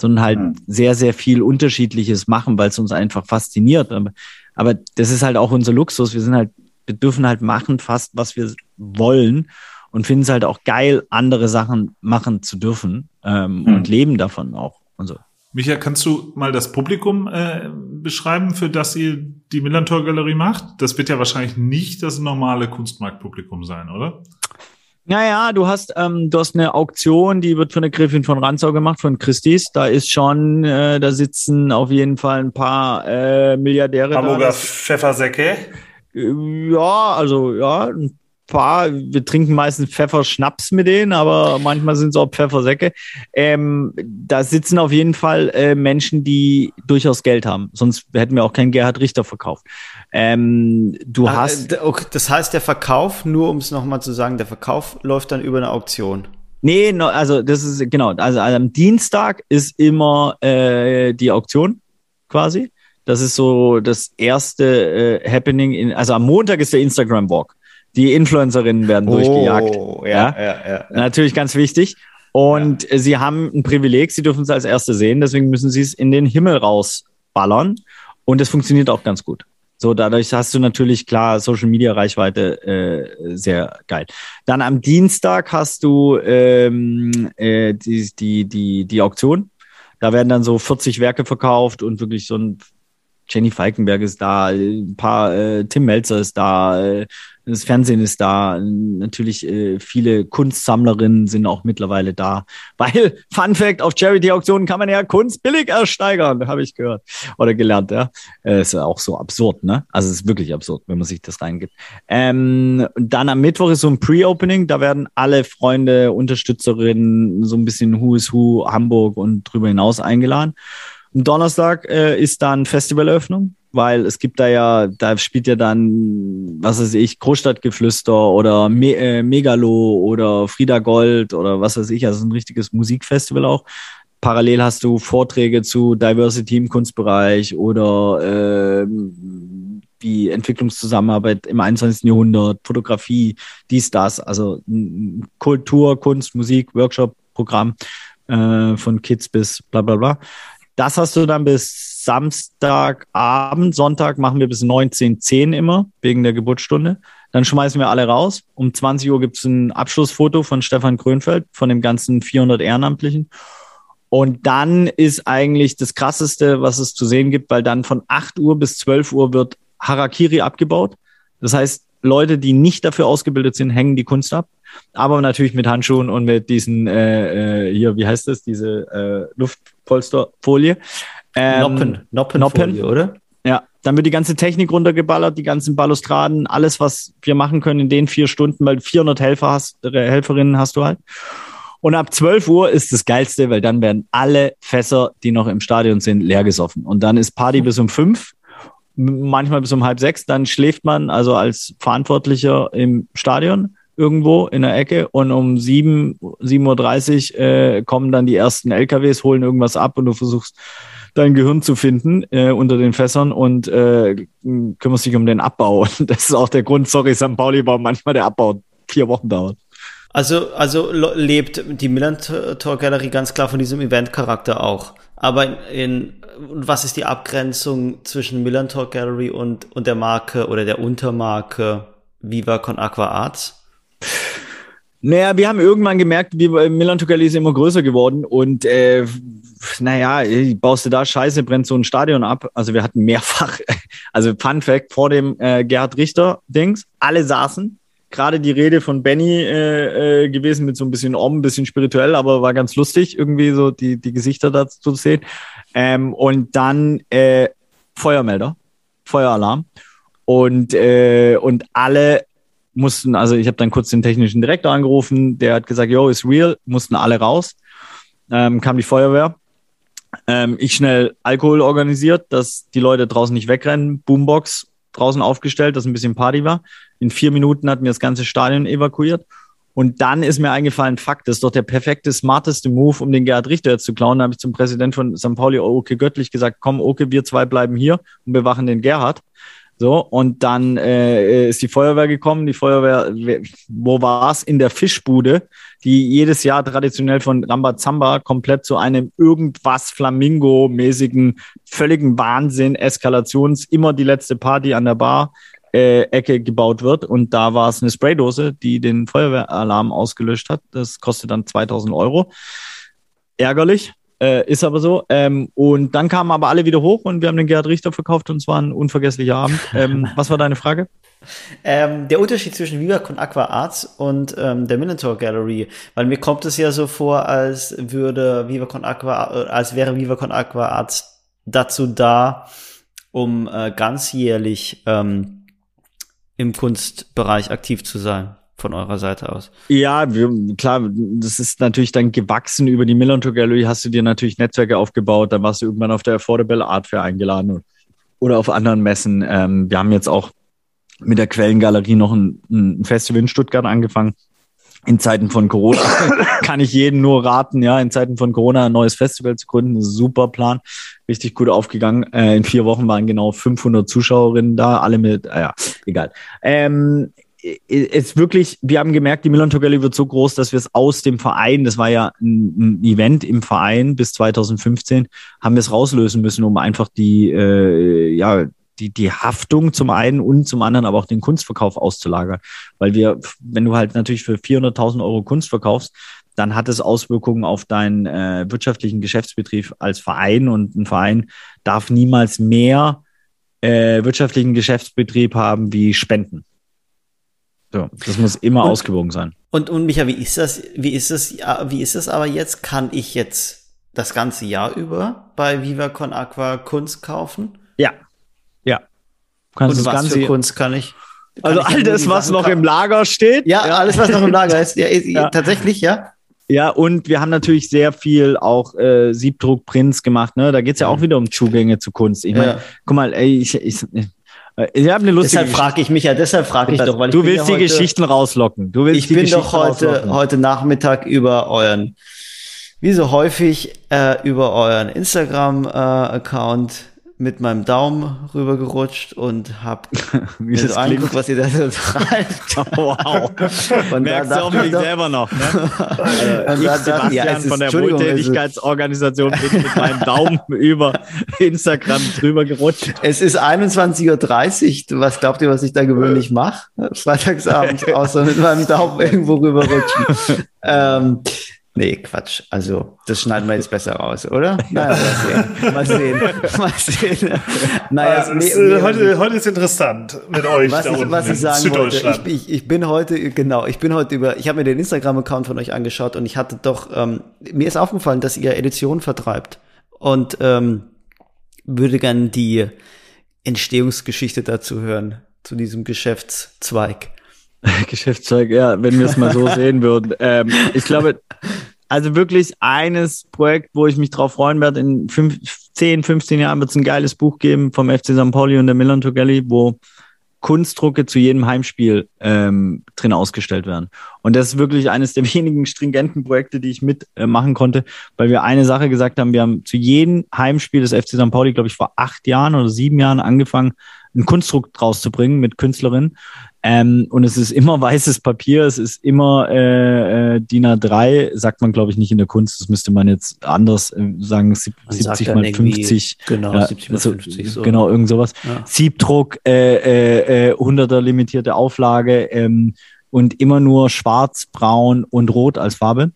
sondern halt mhm. sehr, sehr viel Unterschiedliches machen, weil es uns einfach fasziniert. Aber, aber das ist halt auch unser Luxus. Wir sind halt, wir dürfen halt machen fast, was wir wollen und finden es halt auch geil, andere Sachen machen zu dürfen ähm, mhm. und leben davon auch und so. Micha, kannst du mal das Publikum äh, beschreiben, für das ihr die Millantor Galerie macht? Das wird ja wahrscheinlich nicht das normale Kunstmarktpublikum sein, oder? Naja, du hast, ähm, du hast eine Auktion, die wird von der Gräfin von Ranzau gemacht, von Christis. Da ist schon, äh, da sitzen auf jeden Fall ein paar äh, Milliardäre. Hamburger Pfeffersäcke? Ja, also ja, ein paar, wir trinken meistens Pfefferschnaps mit denen, aber manchmal sind es auch Pfeffersäcke. Ähm, da sitzen auf jeden Fall äh, Menschen, die durchaus Geld haben. Sonst hätten wir auch keinen Gerhard Richter verkauft. Ähm, du ah, hast. Okay, das heißt, der Verkauf, nur um es nochmal zu sagen, der Verkauf läuft dann über eine Auktion. Nee, no, also das ist genau. Also, also am Dienstag ist immer äh, die Auktion quasi. Das ist so das erste äh, Happening. In, also am Montag ist der Instagram Walk. Die Influencerinnen werden oh, durchgejagt. Ja, ja, ja, ja, Natürlich ganz wichtig. Und ja. sie haben ein Privileg, sie dürfen es als Erste sehen, deswegen müssen sie es in den Himmel rausballern. Und es funktioniert auch ganz gut. So, dadurch hast du natürlich klar Social Media Reichweite äh, sehr geil. Dann am Dienstag hast du ähm, äh, die, die, die, die Auktion. Da werden dann so 40 Werke verkauft und wirklich so ein Jenny Falkenberg ist da, ein paar äh, Tim Melzer ist da, äh, das Fernsehen ist da, natürlich äh, viele Kunstsammlerinnen sind auch mittlerweile da, weil [laughs] Fun Fact auf Charity-Auktionen kann man ja Kunst billig ersteigern, habe ich gehört oder gelernt, ja. Äh, ist ja auch so absurd, ne? Also es ist wirklich absurd, wenn man sich das reingibt. Ähm, dann am Mittwoch ist so ein Pre-Opening, da werden alle Freunde, Unterstützerinnen, so ein bisschen Who is Who Hamburg und drüber hinaus eingeladen. Am Donnerstag äh, ist dann Festivaleröffnung, weil es gibt da ja, da spielt ja dann, was weiß ich, Großstadtgeflüster oder Me äh, Megalo oder Frieda Gold oder was weiß ich, also ein richtiges Musikfestival auch. Parallel hast du Vorträge zu Diversity im Kunstbereich oder äh, wie Entwicklungszusammenarbeit im 21. Jahrhundert, Fotografie, dies, das, also Kultur, Kunst, Musik, Workshop, Programm äh, von Kids bis bla bla bla. Das hast du dann bis Samstagabend, Sonntag machen wir bis 19.10 immer, wegen der Geburtsstunde. Dann schmeißen wir alle raus. Um 20 Uhr gibt es ein Abschlussfoto von Stefan Krönfeld, von dem ganzen 400 Ehrenamtlichen. Und dann ist eigentlich das Krasseste, was es zu sehen gibt, weil dann von 8 Uhr bis 12 Uhr wird Harakiri abgebaut. Das heißt, Leute, die nicht dafür ausgebildet sind, hängen die Kunst ab. Aber natürlich mit Handschuhen und mit diesen, äh, äh, hier, wie heißt das, diese äh, Luftpolsterfolie. Ähm, Noppen, Noppenfolie, Noppen. oder? Ja, dann wird die ganze Technik runtergeballert, die ganzen Balustraden, alles, was wir machen können in den vier Stunden, weil 400 Helfer hast, äh, Helferinnen hast du halt. Und ab 12 Uhr ist das Geilste, weil dann werden alle Fässer, die noch im Stadion sind, leer gesoffen. Und dann ist Party bis um fünf, manchmal bis um halb sechs. Dann schläft man also als Verantwortlicher im Stadion irgendwo in der Ecke und um sieben, 7.30 Uhr äh, kommen dann die ersten LKWs, holen irgendwas ab und du versuchst dein Gehirn zu finden äh, unter den Fässern und äh, kümmerst dich um den Abbau. Und [laughs] das ist auch der Grund, sorry, St. Pauli, warum manchmal der Abbau vier Wochen dauert. Also, also lebt die Millantor Gallery ganz klar von diesem Event-Charakter auch. Aber in, was ist die Abgrenzung zwischen Millantor Gallery und, und der Marke oder der Untermarke Viva Con Aqua Arts? Naja, wir haben irgendwann gemerkt, wie Millantor Gallery ist immer größer geworden und äh, naja, baust du da Scheiße, brennt so ein Stadion ab. Also wir hatten mehrfach, [laughs] also Fun Fact, vor dem äh, Gerhard Richter-Dings, alle saßen gerade die Rede von Benny äh, äh, gewesen mit so ein bisschen Om, ein bisschen spirituell, aber war ganz lustig, irgendwie so die, die Gesichter dazu zu sehen. Ähm, und dann äh, Feuermelder, Feueralarm. Und, äh, und alle mussten, also ich habe dann kurz den technischen Direktor angerufen, der hat gesagt, yo, ist real, mussten alle raus. Ähm, kam die Feuerwehr. Ähm, ich schnell Alkohol organisiert, dass die Leute draußen nicht wegrennen, Boombox draußen aufgestellt, dass ein bisschen Party war. In vier Minuten hatten wir das ganze Stadion evakuiert. Und dann ist mir eingefallen, Fakt, das ist doch der perfekte, smarteste Move, um den Gerhard Richter zu klauen. Da habe ich zum Präsident von St. Pauli, Oke Göttlich, gesagt, komm, Oke, wir zwei bleiben hier und bewachen den Gerhard. So, und dann äh, ist die Feuerwehr gekommen. Die Feuerwehr, wo war's? In der Fischbude, die jedes Jahr traditionell von Rambazamba komplett zu einem irgendwas Flamingo-mäßigen, völligen Wahnsinn, Eskalations, immer die letzte Party an der Bar. Äh, Ecke gebaut wird und da war es eine Spraydose, die den Feuerwehralarm ausgelöscht hat. Das kostet dann 2000 Euro. Ärgerlich, äh, ist aber so. Ähm, und dann kamen aber alle wieder hoch und wir haben den Gerhard Richter verkauft und es war ein unvergesslicher Abend. Ähm, [laughs] was war deine Frage? Ähm, der Unterschied zwischen Viva Con Aqua Arts und ähm, der Minotaur Gallery, weil mir kommt es ja so vor, als würde Viva Con Aqua, äh, als wäre Viva Con Aqua Arts dazu da, um äh, ganzjährlich ähm, im Kunstbereich aktiv zu sein von eurer Seite aus? Ja, wir, klar, das ist natürlich dann gewachsen. Über die Millantor Gallery hast du dir natürlich Netzwerke aufgebaut. Dann warst du irgendwann auf der Affordable Art Fair eingeladen oder auf anderen Messen. Ähm, wir haben jetzt auch mit der Quellengalerie noch ein, ein Festival in Stuttgart angefangen. In Zeiten von Corona [laughs] kann ich jedem nur raten, ja, in Zeiten von Corona ein neues Festival zu gründen. Super Plan. Richtig gut aufgegangen. Äh, in vier Wochen waren genau 500 Zuschauerinnen da, alle mit, äh, ja, egal. Ähm, ist wirklich, wir haben gemerkt, die Milan Togelli wird so groß, dass wir es aus dem Verein, das war ja ein, ein, Event im Verein bis 2015, haben wir es rauslösen müssen, um einfach die, äh, ja, die, die Haftung zum einen und zum anderen aber auch den Kunstverkauf auszulagern. Weil wir, wenn du halt natürlich für 400.000 Euro Kunst verkaufst, dann hat es Auswirkungen auf deinen äh, wirtschaftlichen Geschäftsbetrieb als Verein und ein Verein darf niemals mehr äh, wirtschaftlichen Geschäftsbetrieb haben wie Spenden. So, das muss immer und, ausgewogen sein. Und, und Micha, wie ist das, wie ist das, wie ist das aber jetzt? Kann ich jetzt das ganze Jahr über bei Viva Con Aqua Kunst kaufen? Ja. Ja. Kannst und was ganze für Kunst kann ich? Kann also ich all das, was noch im Lager steht. Ja, ja, alles, was noch im Lager ist. Ja, [laughs] ja. Tatsächlich, ja. Ja, und wir haben natürlich sehr viel auch äh, Siebdruck, Prints gemacht. Ne? Da geht's ja auch mhm. wieder um Zugänge zu Kunst. Ich meine, guck mal, ey, ich, ich, ich habe eine lustige Deshalb frage ich mich ja, deshalb frage ich doch, weil du willst die heute, Geschichten rauslocken. Du willst ich bin doch heute heute Nachmittag über euren wie so häufig äh, über euren Instagram äh, mit meinem Daumen rübergerutscht und hab [laughs] Wie das angeguckt, was ihr da so treibt. [laughs] Wow. Und Merkst du auch doch- selber noch. Ne? [laughs] Und Ich, ja, Sebastian es ist- von der Wohltätigkeitsorganisation bin mit meinem Daumen über Instagram drüber gerutscht. Es ist 21.30 Uhr. Was glaubt ihr, was ich da gewöhnlich mache? Freitagsabends, außer mit meinem Daumen irgendwo rüberrutschen. ähm, nee, Quatsch. Also, das schneiden wir jetzt besser raus, oder? Naja, mal sehen. Mal sehen. Mal sehen. Naja, also, nee, äh, nee, heute, heute ist interessant mit euch was da ich, unten was ich sagen wollte, ich, ich, ich bin heute, genau, ich bin heute über, ich habe mir den Instagram-Account von euch angeschaut und ich hatte doch, ähm, mir ist aufgefallen, dass ihr Editionen vertreibt und ähm, würde gern die Entstehungsgeschichte dazu hören, zu diesem Geschäftszweig. [laughs] Geschäftszeug, ja, wenn wir es mal so sehen würden. Ähm, ich glaube, [laughs] also wirklich eines Projekt, wo ich mich drauf freuen werde, in fünf, 10, 15 Jahren wird es ein geiles Buch geben vom FC St. Pauli und der Milan Togelli, wo Kunstdrucke zu jedem Heimspiel ähm, drin ausgestellt werden. Und das ist wirklich eines der [laughs] wenigen stringenten Projekte, die ich mitmachen äh, konnte, weil wir eine Sache gesagt haben, wir haben zu jedem Heimspiel des FC St. Pauli, glaube ich, vor acht Jahren oder sieben Jahren angefangen, einen Kunstdruck draus zu bringen mit Künstlerinnen. Ähm, und es ist immer [laughs] weißes Papier, es ist immer äh, äh, DIN A3, sagt man, glaube ich, nicht in der Kunst, das müsste man jetzt anders äh, sagen, sieb- Man sagt 70 dann mal irgendwie, 50. Genau, Ja, 70 mal also, 50. So. Genau, irgend sowas. Ja. Siebdruck, äh, äh, äh, 100er limitierte Auflage ähm, und immer nur schwarz, braun und rot als Farbe.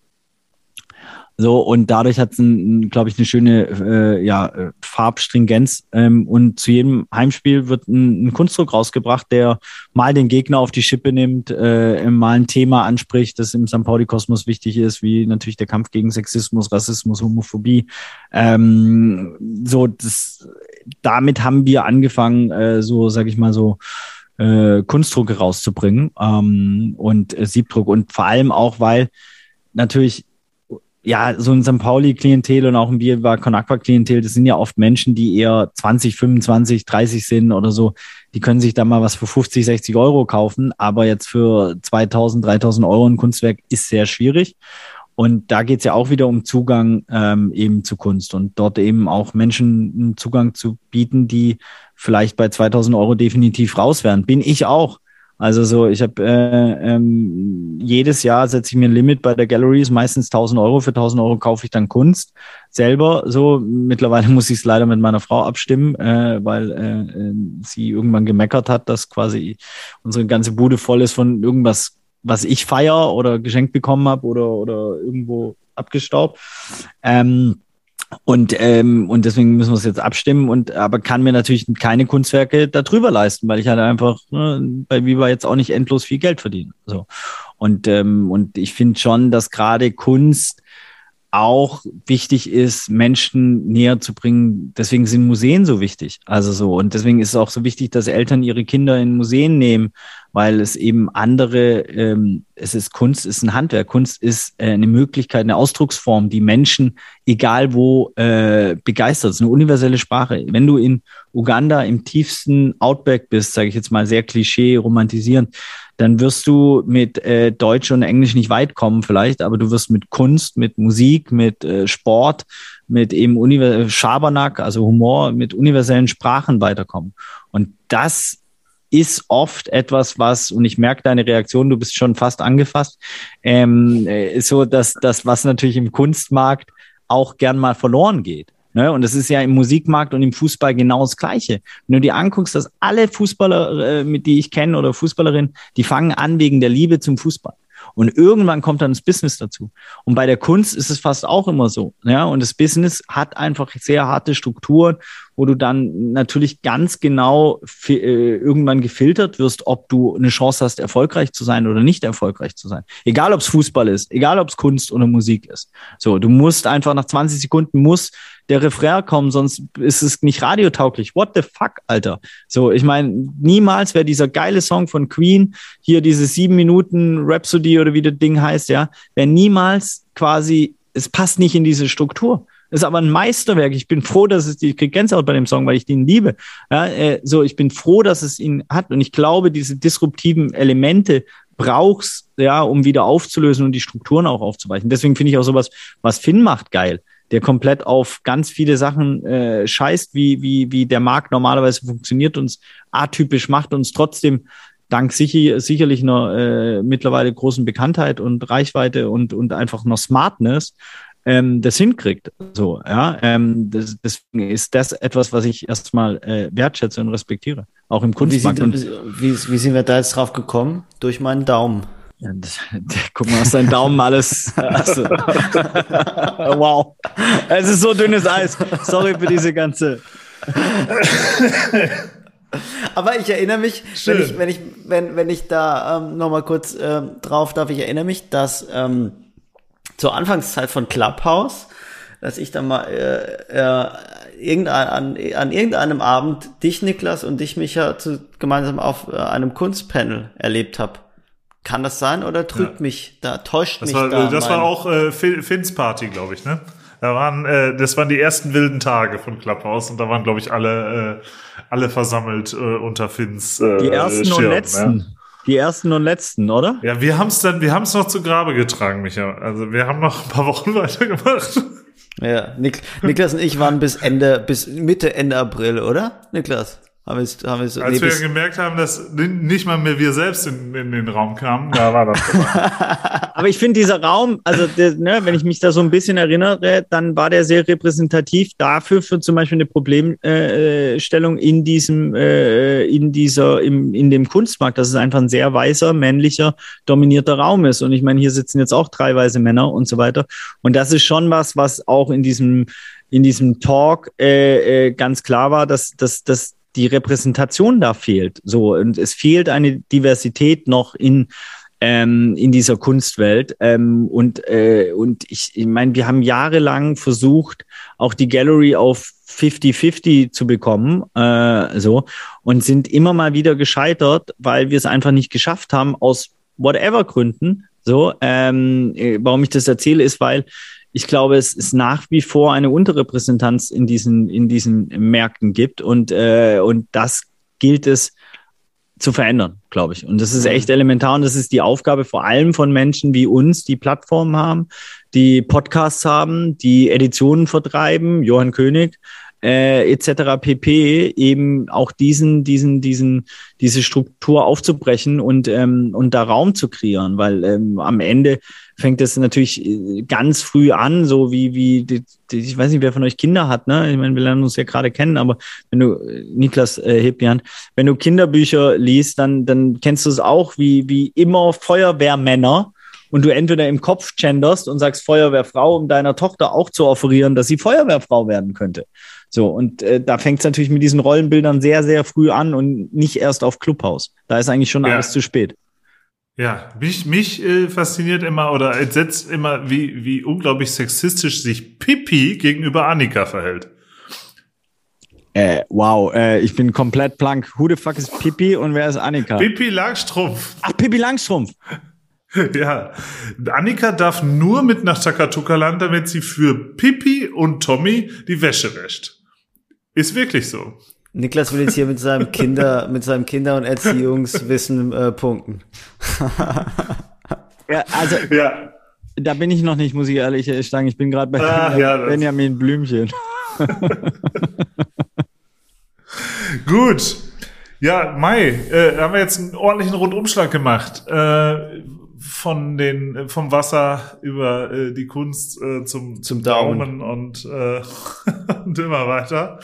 So, und dadurch hat es, glaube ich, eine schöne äh, ja, äh, Farbstringenz. Ähm, und zu jedem Heimspiel wird ein, ein Kunstdruck rausgebracht, der mal den Gegner auf die Schippe nimmt, äh, mal ein Thema anspricht, das im St. Pauli-Kosmos wichtig ist, wie natürlich der Kampf gegen Sexismus, Rassismus, Homophobie. Ähm, so, das, damit haben wir angefangen, äh, so, sag ich mal so, äh, Kunstdrucke rauszubringen ähm, und äh, Siebdruck und vor allem auch, weil natürlich ja, so ein St. Pauli-Klientel und auch ein Viva Con Aqua-Klientel, das sind ja oft Menschen, die eher 20, 25, 30 sind oder so. Die können sich da mal was für 50, 60 Euro kaufen, aber jetzt für 2000, 3000 Euro ein Kunstwerk ist sehr schwierig. Und da geht's ja auch wieder um Zugang ähm, eben zu Kunst und dort eben auch Menschen einen Zugang zu bieten, die vielleicht bei 2000 Euro definitiv raus wären. Bin ich auch. Also so, ich habe äh, ähm, jedes Jahr setze ich mir ein Limit bei der Gallery, ist meistens 1000 Euro. Für 1000 Euro kaufe ich dann Kunst selber. So mittlerweile [laughs] muss ich es leider mit meiner Frau abstimmen, äh, weil äh, äh, sie irgendwann gemeckert hat, dass quasi unsere ganze Bude voll ist von irgendwas, was ich feier oder geschenkt bekommen habe oder oder irgendwo abgestaubt. Ähm, und, ähm, und deswegen müssen wir es jetzt abstimmen und aber kann mir natürlich keine Kunstwerke darüber leisten, weil ich halt einfach ne, bei Viva jetzt auch nicht endlos viel Geld verdiene. So. Und, ähm, und ich finde schon, dass gerade Kunst auch wichtig ist, Menschen näher zu bringen. Deswegen sind Museen so wichtig. Also so. Und deswegen ist es auch so wichtig, dass Eltern ihre Kinder in Museen nehmen, weil es eben andere, ähm, es ist Kunst, ist ein Handwerk. Kunst ist äh, eine Möglichkeit, eine Ausdrucksform, die Menschen, egal wo, äh, begeistert. Es ist eine universelle Sprache. Wenn du in Uganda im tiefsten Outback bist, sage ich jetzt mal sehr klischee romantisierend, dann wirst du mit äh, Deutsch und Englisch nicht weit kommen vielleicht, aber du wirst mit Kunst, mit Musik, mit äh, Sport, mit eben Univers Schabernack, also Humor, mit universellen Sprachen weiterkommen. Und das ist oft etwas, was, und ich merke deine Reaktion, du bist schon fast angefasst, ähm, äh, so, dass das, was natürlich im Kunstmarkt auch gern mal verloren geht. Ne? Und das ist ja im Musikmarkt und im Fußball genau das Gleiche. Wenn du dir anguckst, dass alle Fußballer, äh, mit die ich kenne oder Fußballerinnen, die fangen an wegen der Liebe zum Fußball. Und irgendwann kommt dann das Business dazu. Und bei der Kunst ist es fast auch immer so. Ja, und das Business hat einfach sehr harte Strukturen, wo du dann natürlich ganz genau äh, irgendwann gefiltert wirst, ob du eine Chance hast, erfolgreich zu sein oder nicht erfolgreich zu sein. Egal, ob es Fußball ist, egal, ob es Kunst oder Musik ist. So, du musst einfach nach 20 Sekunden muss der Refrain kommen, sonst ist es nicht radiotauglich. What the fuck, Alter? So, ich meine, niemals wäre dieser geile Song von Queen, hier diese sieben Minuten Rhapsody oder wie das Ding heißt, ja, wäre niemals quasi, es passt nicht in diese Struktur. Ist aber ein Meisterwerk. Ich bin froh, dass es die, ich krieg Gänsehaut bei dem Song, weil ich den liebe. Ja, äh, so, ich bin froh, dass es ihn hat. Und ich glaube, diese disruptiven Elemente brauchst, ja, um wieder aufzulösen und die Strukturen auch aufzuweichen. Deswegen finde ich auch sowas, was Finn macht, geil. Der komplett auf ganz viele Sachen äh, scheißt, wie, wie, wie der Markt normalerweise funktioniert, uns atypisch macht, uns trotzdem dank sicher, sicherlich einer äh, mittlerweile großen Bekanntheit und Reichweite und, und einfach noch Smartness ähm, das hinkriegt. So, ja. Ähm, das, deswegen ist das etwas, was ich erstmal äh, wertschätze und respektiere. Auch im Kunstmarkt. Wie sind, wie, wie sind wir da jetzt drauf gekommen? Durch meinen Daumen. Ja, guck mal, was dein Daumen alles. [laughs] Also, [laughs] wow. Es ist so dünnes Eis. Sorry für diese ganze. [laughs] Aber ich erinnere mich, wenn ich, wenn ich, wenn, wenn ich da ähm, nochmal kurz ähm, drauf darf, ich erinnere mich, dass ähm, zur Anfangszeit von Clubhouse, dass ich dann mal äh, äh, irgendein, an, an irgendeinem Abend dich, Niklas, und dich, Micha, zu, gemeinsam auf äh, einem Kunstpanel erlebt habe. Kann das sein oder trügt ja. mich da, täuscht das mich war, da? Das war auch äh, Finns Party, glaube ich, ne? Da waren, äh, das waren die ersten wilden Tage von Clubhouse und da waren, glaube ich, alle, äh, alle versammelt äh, unter Finns. Äh, die ersten Schirm, und letzten. Ja? Die ersten und letzten, oder? Ja, wir haben es dann, wir haben es noch zu Grabe getragen, Micha. Also wir haben noch ein paar Wochen [laughs] weitergemacht. Ja, Nik Niklas und ich waren bis Ende, bis Mitte, Ende April, oder? Niklas? Haben wir, haben wir so, Als nee, wir gemerkt haben, dass nicht mal mehr wir selbst in, in den Raum kamen, da war das. [laughs] Aber ich finde dieser Raum, also der, ne, wenn ich mich da so ein bisschen erinnere, dann war der sehr repräsentativ dafür für zum Beispiel eine Problemstellung äh, in diesem, äh, in dieser, im, in dem Kunstmarkt, dass es einfach ein sehr weißer, männlicher, dominierter Raum ist. Und ich meine, hier sitzen jetzt auch drei weiße Männer und so weiter. Und das ist schon was, was auch in diesem in diesem Talk äh, äh, ganz klar war, dass, dass, dass die Repräsentation da fehlt. So, und es fehlt eine Diversität noch in, ähm, in dieser Kunstwelt. Ähm, und, äh, und ich, ich meine, wir haben jahrelang versucht, auch die Gallery auf 50-50 zu bekommen, äh, so, und sind immer mal wieder gescheitert, weil wir es einfach nicht geschafft haben, aus whatever Gründen. So, ähm, äh, warum ich das erzähle, ist, weil ich glaube, es ist nach wie vor eine Unterrepräsentanz in diesen, in diesen Märkten gibt und, äh, und das gilt es zu verändern, glaube ich. Und das ist echt elementar und das ist die Aufgabe vor allem von Menschen wie uns, die Plattformen haben, die Podcasts haben, die Editionen vertreiben, Johann König, äh, etc. pp. eben auch diesen, diesen, diesen, diese Struktur aufzubrechen und ähm, und da Raum zu kreieren, weil ähm, am Ende fängt es natürlich äh, ganz früh an, so wie, wie, die, die, ich weiß nicht, wer von euch Kinder hat, ne? Ich meine, wir lernen uns ja gerade kennen, aber wenn du, äh, Niklas äh, Hebjan, wenn du Kinderbücher liest, dann, dann kennst du es auch, wie, wie immer Feuerwehrmänner und du entweder im Kopf genderst und sagst Feuerwehrfrau, um deiner Tochter auch zu offerieren, dass sie Feuerwehrfrau werden könnte. So, und äh, da fängt es natürlich mit diesen Rollenbildern sehr, sehr früh an und nicht erst auf Clubhaus. Da ist eigentlich schon ja. alles zu spät. Ja, mich, mich äh, fasziniert immer oder entsetzt immer, wie, wie unglaublich sexistisch sich Pippi gegenüber Annika verhält. Äh, wow, äh, ich bin komplett blank. Who the fuck ist Pippi und wer ist Annika? Pippi Langstrumpf. Ach, Pippi Langstrumpf. [laughs] ja, Annika darf nur mit nach Takatuka-Land, damit sie für Pippi und Tommy die Wäsche wäscht. Ist wirklich so. Niklas will jetzt hier mit seinem Kinder, [laughs] mit seinem Kinder- und Erziehungswissen äh, punkten. ja, also ja. da bin ich noch nicht, muss ich ehrlich sagen. Ich bin gerade bei ah, ja, Benjamin Blümchen. [laughs] Gut. Ja, Mai, äh, haben wir jetzt einen ordentlichen Rundumschlag gemacht. Äh, von den vom Wasser über äh, die Kunst äh, zum, zum Daumen, Daumen und, äh, [laughs] und immer weiter.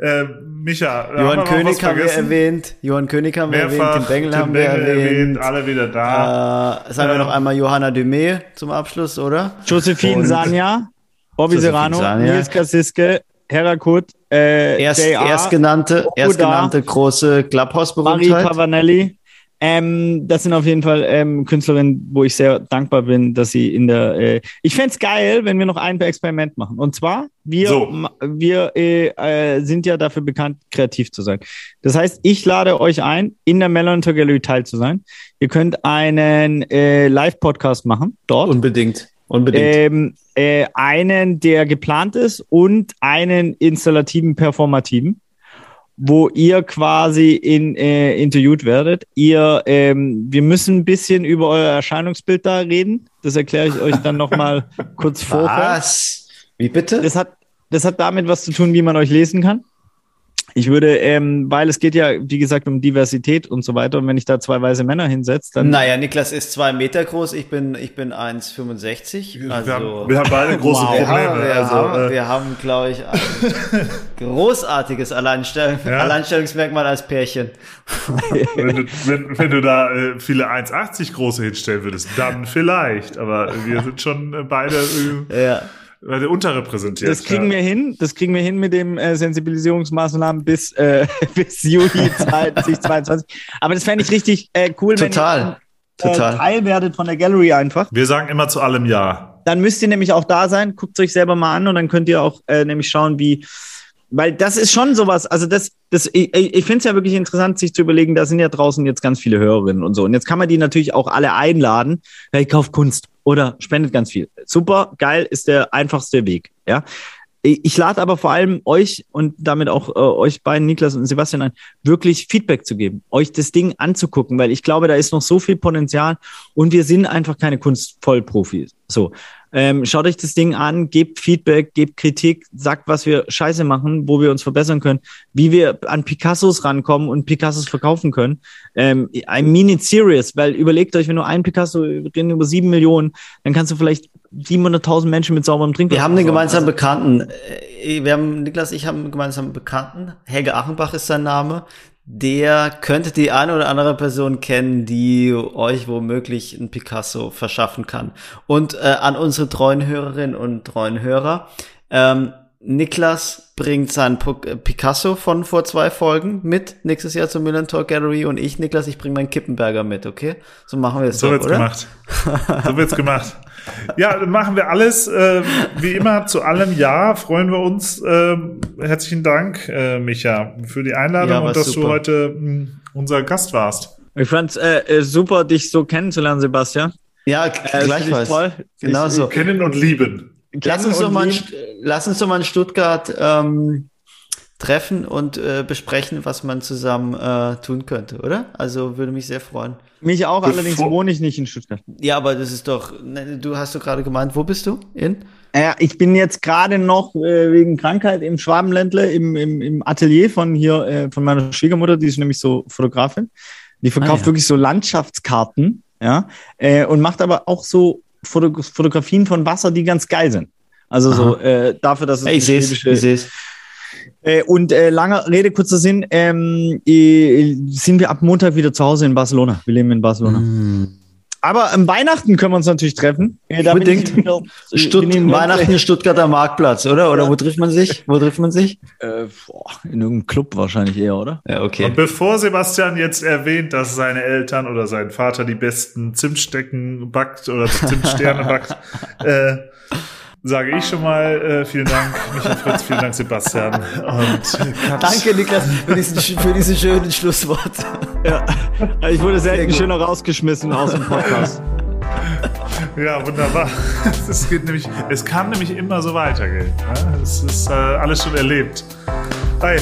Äh, Micha, Johann haben König haben wir erwähnt, Johann König haben wir erwähnt, Tim Bengel haben wir erwähnt, erwähnt, alle wieder da. Äh, sagen wir noch einmal Johanna Dumé zum Abschluss, oder? Josephine Sanja, Bobby Josephine Serrano, Sanja. Nils Kassiske, Herakut, äh, Erst, erstgenannte, erstgenannte große Clubhouse-Berühmtheit. Marie Pavanelli. Ähm, das sind auf jeden Fall ähm, Künstlerinnen, wo ich sehr dankbar bin, dass sie in der. Äh, ich fände geil, wenn wir noch ein Experiment machen. Und zwar, wir, so. wir äh, äh, sind ja dafür bekannt, kreativ zu sein. Das heißt, ich lade euch ein, in der Melontor Gallery teil zu sein. Ihr könnt einen äh, Live-Podcast machen dort. Unbedingt. Unbedingt. Ähm, äh, einen, der geplant ist und einen installativen, performativen wo ihr quasi in, äh, interviewt werdet. Ihr, ähm, wir müssen ein bisschen über euer Erscheinungsbild da reden. Das erkläre ich euch dann nochmal [laughs] kurz vor. Was? Wie bitte? Das hat, das hat damit was zu tun, wie man euch lesen kann. Ich würde, ähm, weil es geht ja, wie gesagt, um Diversität und so weiter. Und wenn ich da zwei weiße Männer hinsetze, dann. Naja, Niklas ist zwei Meter groß, ich bin, ich bin 1,65. Also, wir, haben, wir haben beide [laughs] große Wow. wir Probleme. haben, wir also, haben, äh, wir haben glaube ich, ein [laughs] großartiges Alleinstell Ja. Alleinstellungsmerkmal als Pärchen. [laughs] wenn, du, wenn, wenn du da äh, viele 1,80 große hinstellen würdest, dann vielleicht. Aber wir sind schon äh, beide, äh, Ja. Beide unterrepräsentiert. Das kriegen ja. wir hin. Das kriegen wir hin mit dem äh, Sensibilisierungsmaßnahmen bis, äh, [laughs] bis Juli [laughs] 2022. Aber das fände ich richtig äh, cool, Total. wenn ihr Total. äh, Teil werdet von der Gallery einfach. Wir sagen immer zu allem Ja. Dann müsst ihr nämlich auch da sein. Guckt euch selber mal an und dann könnt ihr auch äh, nämlich schauen, wie. Weil das ist schon sowas, also das, das, ich, ich finde es ja wirklich interessant, sich zu überlegen, da sind ja draußen jetzt ganz viele Hörerinnen und so. Und jetzt kann man die natürlich auch alle einladen. Hey, kauft Kunst oder spendet ganz viel. Super, geil, ist der einfachste Weg. Ja. Ich lade aber vor allem euch und damit auch äh, euch beiden, Niklas und Sebastian, ein, wirklich Feedback zu geben, euch das Ding anzugucken, weil ich glaube, da ist noch so viel Potenzial und wir sind einfach keine Kunstvollprofis. So, ähm, schaut euch das Ding an, gebt Feedback, gebt Kritik, sagt, was wir scheiße machen, wo wir uns verbessern können, wie wir an Picassos rankommen und Picassos verkaufen können. Ähm, I mean it serious, weil überlegt euch, wenn du einen Picasso, wir reden über sieben Millionen, dann kannst du vielleicht 700.000 Menschen mit sauberem Trinkwasser Wir haben einen gemeinsamen Bekannten. Äh, Wir haben, Niklas, ich haben einen gemeinsamen Bekannten. Helge Achenbach ist sein Name. Der könnte die eine oder andere Person kennen, die euch womöglich ein Picasso verschaffen kann. Und äh, an unsere treuen Hörerinnen und treuen Hörer. Ähm, Niklas bringt sein Pu- äh, Picasso von vor zwei Folgen mit nächstes Jahr zur Milan Talk Gallery und ich, Niklas, ich bringe meinen Kippenberger mit, okay? So machen wir es So doch, wird's oder? gemacht. So wird's gemacht. [laughs] Ja, dann machen wir alles, ähm, wie immer, zu allem Ja, freuen wir uns. Ähm, herzlichen Dank, äh, Micha, für die Einladung Ja, und dass super. du heute mh, unser Gast warst. Ich fand's äh, äh, super, dich so kennenzulernen, Sebastian. Ja, Äh, gleichfalls. toll. Genau Ich- so. Kennen und lieben. Lass uns, und doch mal lass uns doch mal in Stuttgart ähm, treffen und äh, besprechen, was man zusammen äh, tun könnte, oder? Also würde mich sehr freuen. Mich auch, Bevor- allerdings wohne ich nicht in Stuttgart. Ja, aber das ist doch, ne, du hast doch gerade gemeint, wo bist du? In? Ja, ich bin jetzt gerade noch äh, wegen Krankheit im Schwabenländle im, im, im Atelier von hier, äh, von meiner Schwiegermutter, die ist nämlich so Fotografin. Die verkauft Ah, ja. wirklich so Landschaftskarten, ja, äh, und macht aber auch so Foto Fotografien von Wasser, die ganz geil sind. Also so äh, dafür, dass es Hey, ich sehe es, schwäbische- ich sehe es. Äh, und äh, langer Rede, kurzer Sinn, ähm, äh, sind wir ab Montag wieder zu Hause in Barcelona. Wir leben in Barcelona. Aber am Weihnachten können wir uns natürlich treffen. Äh, da Unbedingt. wieder- [laughs] bin in- Weihnachten Stuttgarter Marktplatz, oder? Oder wo trifft man sich? Wo trifft man sich? Äh, boah, in irgendeinem Club wahrscheinlich eher, oder? Ja, okay. Und bevor Sebastian jetzt erwähnt, dass seine Eltern oder sein Vater die besten Zimtstecken backt oder Zimtsterne backt, [laughs] äh, sage ich schon mal äh, vielen Dank, Michael Fritz, vielen Dank, Sebastian. Und Kat- [laughs] Danke, Niklas, für diesen, für diese schönen Schlusswort. Ja. Ich wurde Sehr selten schöner rausgeschmissen aus dem Podcast. [laughs] Ja, wunderbar. Es geht nämlich, es kann nämlich immer so weitergehen. Ne? Es ist äh, alles schon erlebt. Hi,